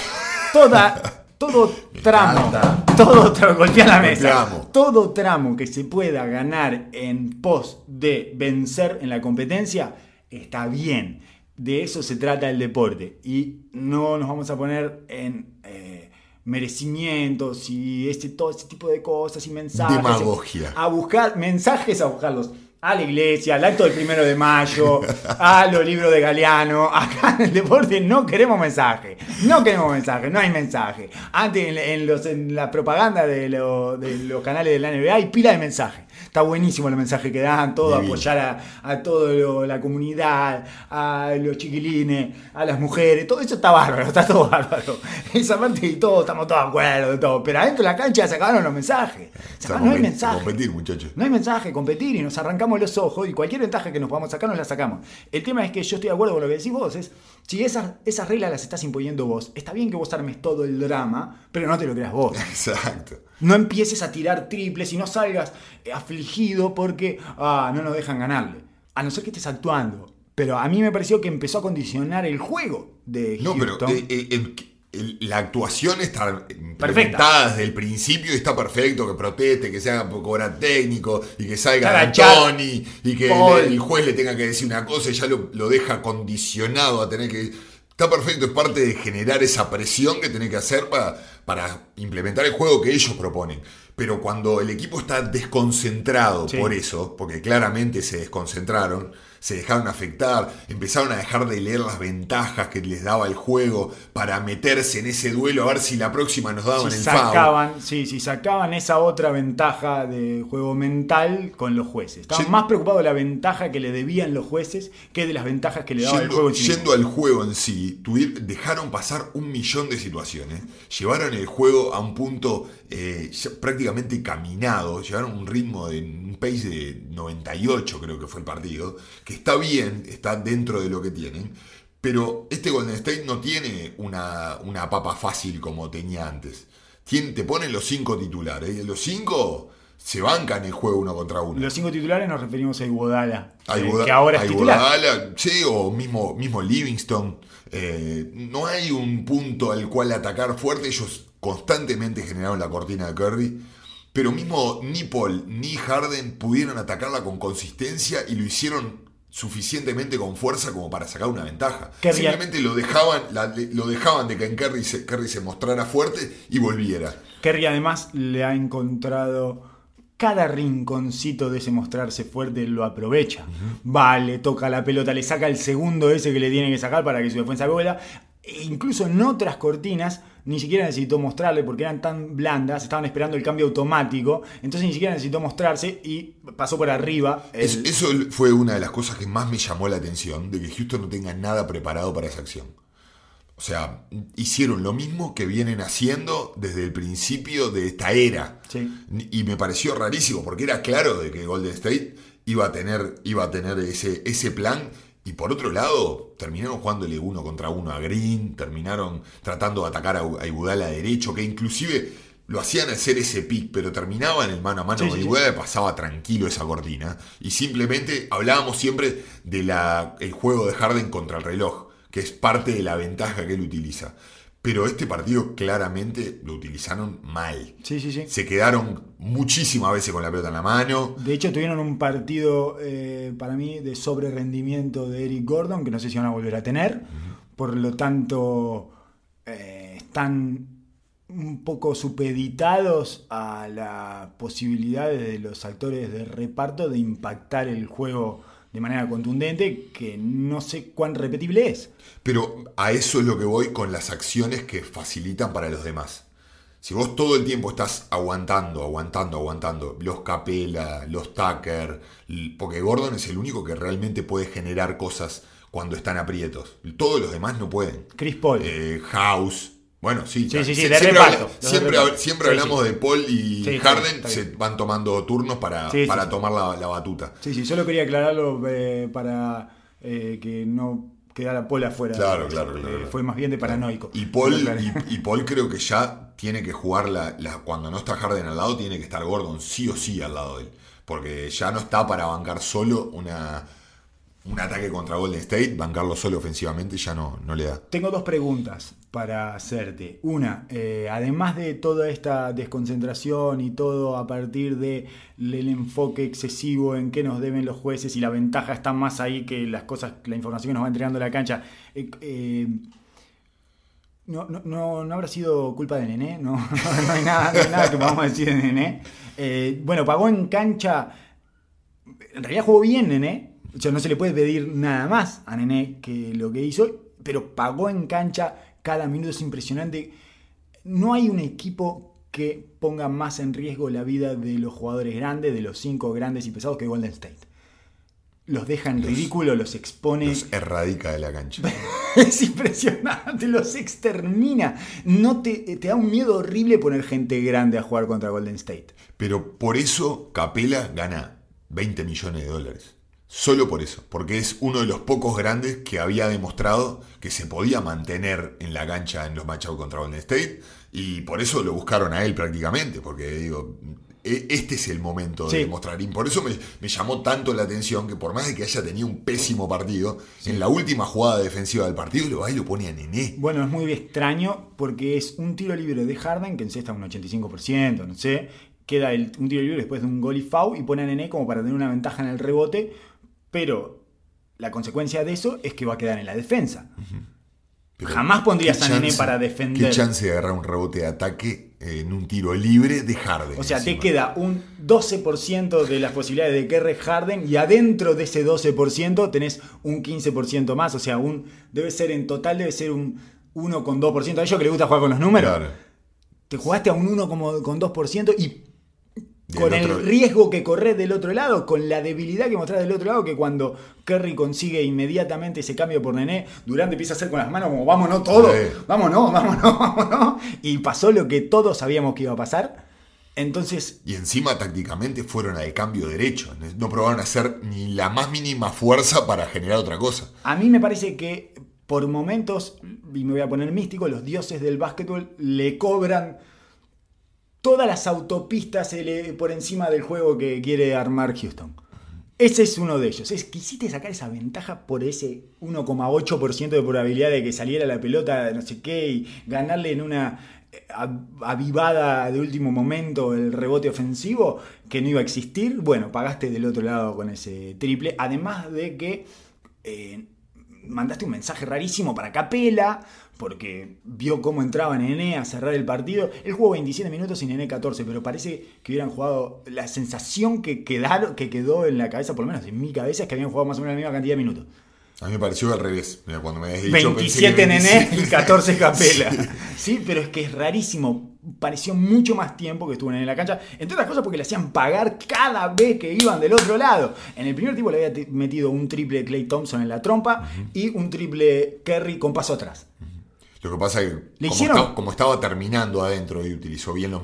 toda, todo tramo, todo tramo, golpea la mesa, Golpeamos. todo tramo que se pueda ganar en pos de vencer en la competencia está bien. De eso se trata el deporte y no nos vamos a poner en eh, merecimientos y este, todo ese tipo de cosas y mensajes. Demagogia. A buscar mensajes, a buscarlos a la iglesia, al acto del primero de mayo, [laughs] a los libros de Galeano. Acá en el deporte no queremos mensaje. No queremos mensaje, no hay mensaje. Antes en, en los, en la propaganda de, lo- de los canales de la NBA hay pila de mensajes. Está buenísimo el mensaje que dan, todo Divino. apoyar a, a toda la comunidad, a los chiquilines, a las mujeres, todo eso está bárbaro, está todo bárbaro. Esa parte y todo, estamos todos de acuerdo, todo. Pero adentro de la cancha se acabaron los mensajes. No hay mensaje. Competir, muchachos. No hay mensaje, competir y nos arrancamos los ojos y cualquier ventaja que nos podamos sacar nos la sacamos. El tema es que yo estoy de acuerdo con lo que decís vos, es si esas, esas reglas las estás imponiendo vos, está bien que vos armes todo el drama, pero no te lo creas vos. [laughs] Exacto. No empieces a tirar triples y no salgas eh, afligido porque ah, no nos dejan ganarle. A no ser que estés actuando. Pero a mí me pareció que empezó a condicionar el juego de No, pero Houston. eh, eh, el- la actuación está Perfecta. desde el principio y está perfecto, que proteste, que se haga cobrar técnico y que salga Tony y que el, el juez le tenga que decir una cosa y ya lo, lo deja condicionado a tener que... Está perfecto, es parte de generar esa presión que tiene que hacer para, para implementar el juego que ellos proponen. Pero cuando el equipo está desconcentrado Sí. por eso, porque claramente se desconcentraron, se dejaron afectar, empezaron a dejar de leer las ventajas que les daba el juego para meterse en ese duelo a ver si la próxima nos daban si el sacaban, sí, si sacaban esa otra ventaja de juego mental con los jueces. Estaban más preocupados de la ventaja que le debían los jueces que de las ventajas que le daba el juego en yendo al juego en sí, dejaron pasar un millón de situaciones, llevaron el juego a un punto eh, prácticamente caminado, llevaron un ritmo de un pace de 98 creo que fue el partido, que está bien, está dentro de lo que tienen, pero este Golden State no tiene una, una papa fácil como tenía antes. Tien- te ponen los cinco titulares, los cinco se bancan el juego uno contra uno. Los cinco titulares nos referimos a Iguodala, A eh, que ahora a es titular. Iguodala, sí, o mismo, mismo Livingston. Eh, no hay un punto al cual atacar fuerte. Ellos constantemente generaron la cortina de Curry. Pero mismo ni Paul ni Harden pudieron atacarla con consistencia y lo hicieron suficientemente con fuerza como para sacar una ventaja. Qué Simplemente lo dejaban, la- lo dejaban de que en Curry se, Curry se mostrara fuerte y volviera. Kerry además le ha encontrado cada rinconcito de ese mostrarse fuerte, lo aprovecha. Va, le toca la pelota, le saca el segundo ese que le tiene que sacar para que su defensa vuela. E incluso en otras cortinas ni siquiera necesitó mostrarle porque eran tan blandas, estaban esperando el cambio automático, entonces ni siquiera necesitó mostrarse y pasó por arriba. el- Es- eso fue una de las cosas que más me llamó la atención, de que Houston no tenga nada preparado para esa acción. O sea, hicieron lo mismo que vienen haciendo desde el principio de esta era. Sí. Y me pareció rarísimo, porque era claro de que Golden State iba a tener, iba a tener ese, ese plan. Y por otro lado, terminaron jugándole uno contra uno a Green, terminaron tratando de atacar a, a Iguodala derecho, que inclusive lo hacían hacer ese pick, pero terminaba en el mano a mano Sí, con sí, sí. Iguodala, pasaba tranquilo esa cortina. Y simplemente hablábamos siempre del el juego de Harden contra el reloj, que es parte de la ventaja que él utiliza. Pero este partido claramente lo utilizaron mal. Sí, sí, sí. Se quedaron muchísimas veces con la pelota en la mano. De hecho, tuvieron un partido eh, para mí de sobre rendimiento de Eric Gordon, que no sé si van a volver a tener. Por lo tanto, eh, están un poco supeditados a las posibilidades de los actores de reparto de impactar el juego de manera contundente, que no sé cuán repetible es. Pero a eso es lo que voy con las acciones que facilitan para los demás. Si vos todo el tiempo estás aguantando, aguantando, aguantando, los Capela, los Tucker, porque Gordon es el único que realmente puede generar cosas cuando están aprietos. Todos los demás no pueden. Chris Paul. Eh, House. Bueno, sí. Sí, sí, sí, Sie- de siempre reparto, habla- los de siempre, reparto. hab- siempre Sí, hablamos de Paul y Harden, se van tomando turnos para, para tomar la, la batuta. Sí, sí, solo quería aclararlo eh, para eh, que no quedara Paul afuera. Claro, claro, Eh, claro, claro. Fue más bien de paranoico. Y Paul, y Paul creo que ya tiene que jugar la, la- cuando no está Harden al lado, tiene que estar Gordon sí o sí al lado de él. Porque ya no está para bancar solo una un ataque contra Golden State, bancarlo solo ofensivamente ya no, no le da. Tengo dos preguntas para hacerte. Una, eh, además de toda esta desconcentración y todo a partir del enfoque excesivo en qué nos deben los jueces y la ventaja está más ahí que las cosas, la información que nos va entregando la cancha. eh, eh, no, no, no, no habrá sido culpa de Nené, no, [laughs] no, hay, nada, hay nada que podamos decir de Nené. Bueno, pagó en cancha. En realidad jugó bien Nené. O sea, no se le puede pedir nada más a Nené que lo que hizo, pero pagó en cancha cada minuto, es impresionante. No hay un equipo que ponga más en riesgo la vida de los jugadores grandes, de los cinco grandes y pesados que Golden State. Los deja en ridículo, los expone. Los erradica de la cancha. [laughs] Es impresionante, los extermina. No te, te da un miedo horrible poner gente grande a jugar contra Golden State. Pero por eso Capela gana 20 millones de dólares. Solo por eso, porque es uno de los pocos grandes que había demostrado que se podía mantener en la cancha en los matchups contra Golden State y por eso lo buscaron a él prácticamente, porque digo, e- este es el momento de Sí. demostrar. Y por eso me, me llamó tanto la atención que por más de que haya tenido un pésimo partido, en la última jugada defensiva del partido lo va y lo pone a Nené. Bueno, es muy extraño porque es un tiro libre de Harden que encesta un 85%, no sé. Queda el- un tiro libre después de un gol y foul y pone a Nené como para tener una ventaja en el rebote, pero la consecuencia de eso es que va a quedar en la defensa. Jamás pondrías ¿qué a chance- para defender. ¿Qué chance de agarrar un rebote de ataque en un tiro libre de Harden? O sea, te queda un 12% de las posibilidades de que erre Harden y adentro de ese 12% tenés un 15% más. O sea, un debe ser en total, debe ser un 1,2%. A ellos que les gusta jugar con los números. Claro. Te jugaste a un 1,2% y con el otro- riesgo que corres del otro lado, con la debilidad que mostrás del otro lado, que cuando Kerry consigue inmediatamente ese cambio por Nené, Durante empieza a hacer con las manos como vámonos todos, Sí. vámonos, vámonos, [laughs] vámonos. Y pasó lo que todos sabíamos que iba a pasar. Entonces, Y encima tácticamente fueron al cambio derecho. No probaron a hacer ni la más mínima fuerza para generar otra cosa. a mí me parece que por momentos, y me voy a poner místico, los dioses del básquetbol le cobran todas las autopistas ele- por encima del juego que quiere armar Houston. Ese es uno de ellos. Es, quisiste sacar esa ventaja por ese 1,8% de probabilidad de que saliera la pelota no sé qué y ganarle en una eh, av- avivada de último momento el rebote ofensivo que no iba a existir. Bueno, pagaste del otro lado con ese triple. Además de que eh, mandaste un mensaje rarísimo para Capela, porque vio cómo entraba Nené a cerrar el partido. Él jugó 27 minutos y Nené 14, pero parece que hubieran jugado. La sensación que, quedaron, que quedó en la cabeza, por lo menos en mi cabeza, es que habían jugado más o menos la misma cantidad de minutos. A mí me pareció al revés. Mira, cuando me habías dicho, pensé 27 que Nené 27. y 14 Capela. [laughs] Sí, pero es que es rarísimo. Pareció mucho más tiempo que estuvo Nené en la cancha. Entre otras cosas porque le hacían pagar cada vez que iban del otro lado. En el primer tiempo le había metido un triple Clay Thompson en la trompa y un triple Kerry con paso atrás. Lo que pasa es que como, estaba terminando adentro y utilizó bien los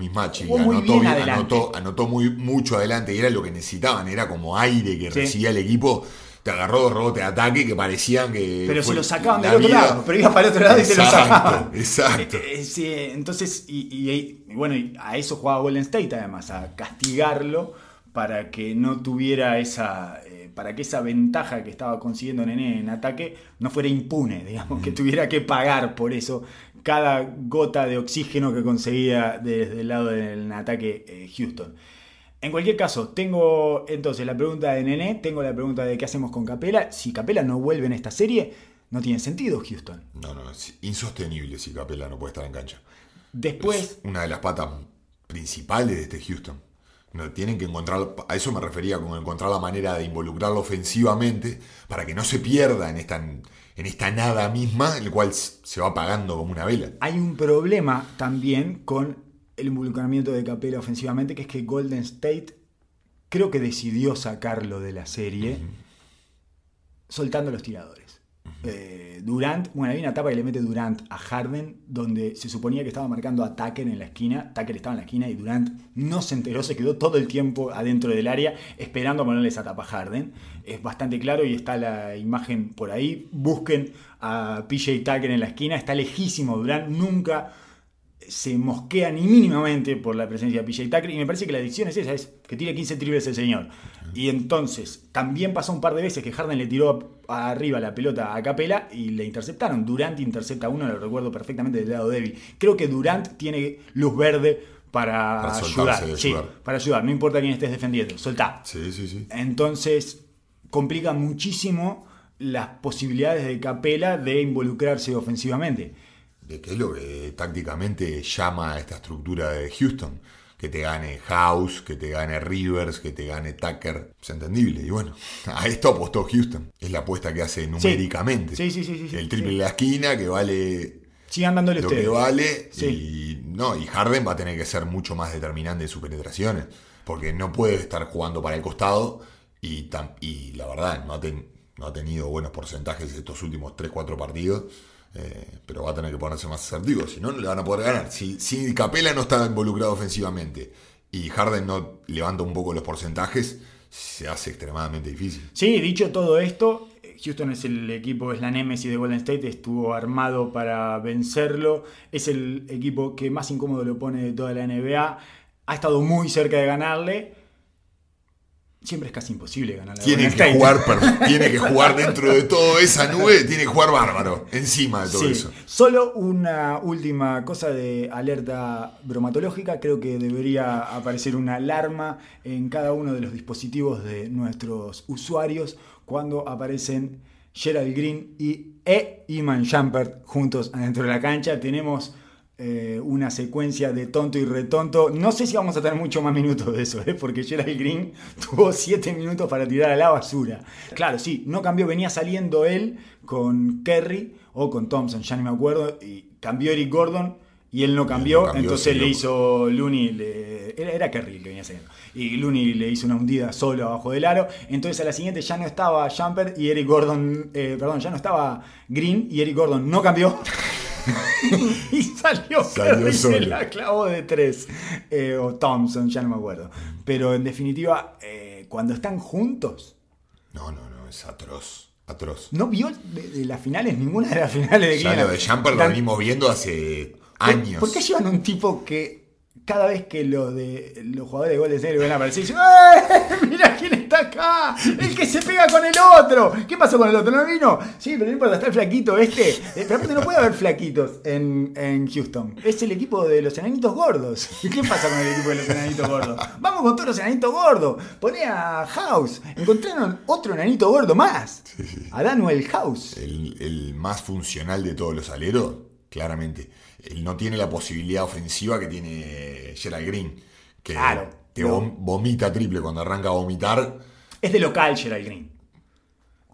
muy anotó, bien bien, adelante. anotó, anotó muy, mucho adelante y era lo que necesitaban, era como aire que Sí. recibía el equipo. Te agarró dos rebotes de ataque que parecían que. Pero se lo sacaban del otro vida. lado. Pero iba para el otro lado y se lo sacaban. exacto. Eh, eh, sí, entonces, y, y- y bueno, a eso jugaba Golden State además, a castigarlo para que no tuviera esa. Para que esa ventaja que estaba consiguiendo Nené en ataque no fuera impune, digamos, que tuviera que pagar por eso cada gota de oxígeno que conseguía desde el lado del ataque eh, Houston. En cualquier caso, tengo entonces la pregunta de Nené, tengo la pregunta de qué hacemos con Capela. Si Capela no vuelve en esta serie, no tiene sentido Houston. No, no, es insostenible si Capela no puede estar en cancha. Después, es una de las patas principales de este Houston. Tienen que encontrar, a eso me refería, con encontrar la manera de involucrarlo ofensivamente para que no se pierda en esta, en esta nada misma, el cual se va apagando como una vela. hay un problema también con el involucramiento de Capela ofensivamente, que es que Golden State creo que decidió sacarlo de la serie soltando los tiradores. Eh, Durant, bueno, hay una etapa que le mete Durant a Harden, donde se suponía que estaba marcando a Tucker en la esquina. Tucker estaba en la esquina y Durant no se enteró, se quedó todo el tiempo adentro del área esperando a ponerle esa tapa a Harden. Es bastante claro y está la imagen por ahí. Busquen a PJ Tucker en la esquina, está lejísimo Durant, nunca se mosquea ni mínimamente por la presencia de PJ Tucker y me parece que la adicción es esa, es que tire 15 triples el señor. Y entonces, también pasó un par de veces que Harden le tiró arriba la pelota a Capela y le interceptaron. Durant intercepta uno, lo recuerdo perfectamente del lado débil. Creo que Durant tiene luz verde para, Para ayudar. Sí, para ayudar, no importa quién estés defendiendo, soltá. Sí, sí, sí. Entonces, complica muchísimo las posibilidades de Capela de involucrarse ofensivamente. De qué es lo que tácticamente llama a esta estructura de Houston. Que te gane House, que te gane Rivers, que te gane Tucker. Es entendible. Y bueno, a esto apostó Houston. Es la apuesta que hace numéricamente. Sí, sí, sí, sí, sí, El triple sí. en la esquina que vale Sigan dándole lo ustedes. que vale. Sí. Y, no, y Harden va a tener que ser mucho más determinante en sus penetraciones. Porque no puede estar jugando para el costado. Y, tam- y la verdad, no ha, ten- no ha tenido buenos porcentajes estos últimos 3-4 partidos. Eh, pero va a tener que ponerse más asertivo. Si no, no le van a poder ganar. Si, si Capela no está involucrado ofensivamente y Harden no levanta un poco los porcentajes, se hace extremadamente difícil. Sí, dicho todo esto, Houston es el equipo, es la némesis de Golden State, estuvo armado para vencerlo, es el equipo que más incómodo lo pone de toda la NBA, ha estado muy cerca de ganarle, siempre es casi imposible ganarle a Tiene que, jugar, [laughs] tiene que jugar dentro de toda esa nube, tiene que jugar bárbaro, encima de todo Sí. eso. Solo una última cosa de alerta bromatológica. Creo que debería aparecer una alarma en cada uno de los dispositivos de nuestros usuarios cuando aparecen Gerald Green y e Iman Shumpert juntos adentro de la cancha. Tenemos eh, una secuencia de tonto y retonto. No sé si vamos a tener mucho más minutos de eso, ¿eh? porque Gerald Green [laughs] tuvo 7 minutos para tirar a la basura. Claro, sí, no cambió, venía saliendo él con Kerry o con Thompson, ya ni me acuerdo, y cambió Eric Gordon. Y él no cambió, no cambió, entonces le hizo Looney, le- era, era Kerry el que venía saliendo. Y Looney le hizo una hundida solo abajo del aro. Entonces a la siguiente ya no estaba Jumper y Eric Gordon, eh, perdón, ya no estaba Green y Eric Gordon no cambió. [laughs] [laughs] y salió, Salió Kerry, se la clavó de tres. Eh, o Thompson, ya no me acuerdo. Pero en definitiva, eh, cuando están juntos, No, no, no, es atroz, atroz. ¿no vio de, de las finales, ninguna de las finales de Cleveland? lo de Jumper lo venimos viendo hace ¿Por- años. ¿Por qué llevan un tipo que cada vez que los de los jugadores de Golden State ven a aparecer dicen ¡Eh! [laughs] ¡Mira quién está acá! ¡El que se pega con el otro! ¿Qué pasó con el otro? ¿No vino? Sí, pero no importa, está el flaquito este. Eh, Pero aparte no puede haber flaquitos en, en Houston. Es el equipo de los enanitos gordos. [laughs] ¿Qué pasa con el equipo de los enanitos gordos? Vamos con todos los enanitos gordos. Poné a House. Encontraron otro enanito gordo más. A Daniel House. El, el más funcional de todos los aleros, claramente. Él no tiene la posibilidad ofensiva que tiene Gerald Green. Que Claro, te no. vomita triple cuando arranca a vomitar. Es de local Gerald Green.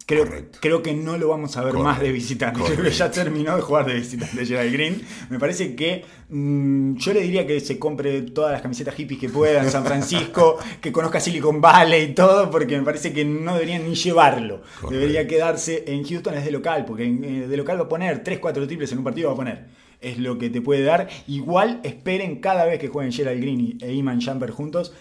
Creo, Correcto. creo que no lo vamos a ver Correcto. más de visitante. Creo que ya terminó de jugar de visitante Gerald Green. Me parece que mm, yo le diría que se compre todas las camisetas hippies que pueda en San Francisco, [laughs] que conozca Silicon Valley y todo, porque me parece que no deberían ni llevarlo. Debería quedarse en Houston, es de local, porque eh, de local va a poner 3, 4 triples en un partido, va a poner. Es lo que te puede dar. Igual esperen cada vez que jueguen Gerald Green e Iman Jumper juntos.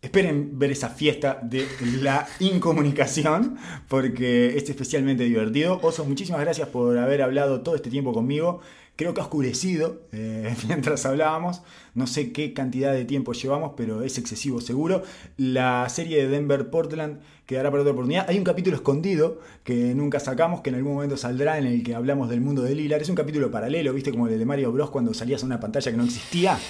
Esperen ver esa fiesta de la incomunicación porque es especialmente divertido. Oso, muchísimas gracias por haber hablado todo este tiempo conmigo. Creo que ha oscurecido eh, [laughs] mientras hablábamos. No sé qué cantidad de tiempo llevamos, pero es excesivo seguro. La serie de Denver-Portland quedará para otra oportunidad. Hay un capítulo escondido que nunca sacamos, que en algún momento saldrá, en el que hablamos del mundo de Lillard. Es un capítulo paralelo, ¿viste? Como el de Mario Bros. cuando salías a una pantalla que no existía. [laughs]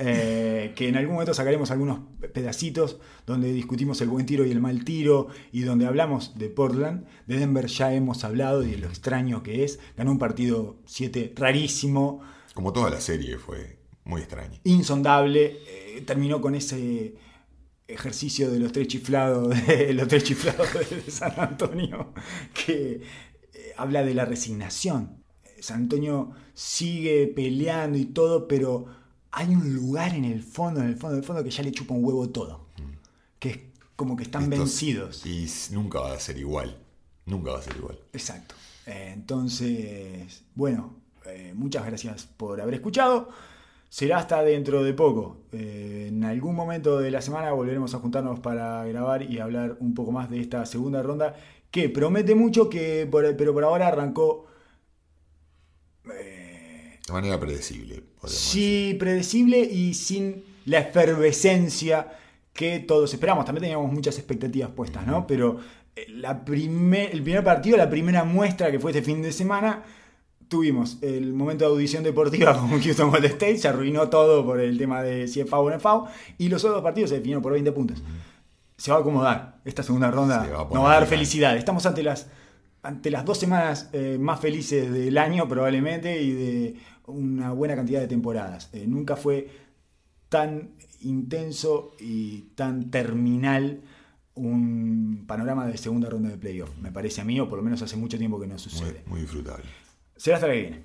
Eh, que en algún momento sacaremos algunos pedacitos donde discutimos el buen tiro y el mal tiro y donde hablamos de Portland. De Denver ya hemos hablado y de lo extraño que es. Ganó un partido 7 rarísimo, Como toda la serie fue muy extraña. insondable. eh, terminó con ese ejercicio de los tres chiflados de [laughs] los tres chiflados de San Antonio que eh, habla de la resignación. San Antonio sigue peleando y todo, pero hay un lugar en el fondo, en el fondo, en el fondo que ya le chupa un huevo todo. Que es como que están Estos- vencidos. Y nunca va a ser igual. Nunca va a ser igual. Exacto. Eh, entonces, bueno, eh, muchas gracias por haber escuchado. Será hasta dentro de poco. Eh, en algún momento de la semana volveremos a juntarnos para grabar y hablar un poco más de esta segunda ronda que promete mucho, que por- pero por ahora arrancó eh, De manera predecible. Sí, predecible y sin la efervescencia que todos esperamos. También teníamos muchas expectativas puestas, ¿no? Pero eh, la primer, el primer partido, la primera muestra que fue este fin de semana, tuvimos el momento de audición deportiva [laughs] con Houston Golden State, se arruinó todo por el tema de si es FAO o no es FAO, y los otros partidos se definieron por 20 puntos. Se va a acomodar. Esta segunda ronda va nos va a dar felicidad. Estamos ante las, ante las dos semanas eh, más felices del año probablemente y de una buena cantidad de temporadas. Eh, nunca fue tan intenso y tan terminal un panorama de segunda ronda de playoff. Me parece a mí, o por lo menos hace mucho tiempo que no Muy, sucede. muy disfrutable. Será hasta que viene.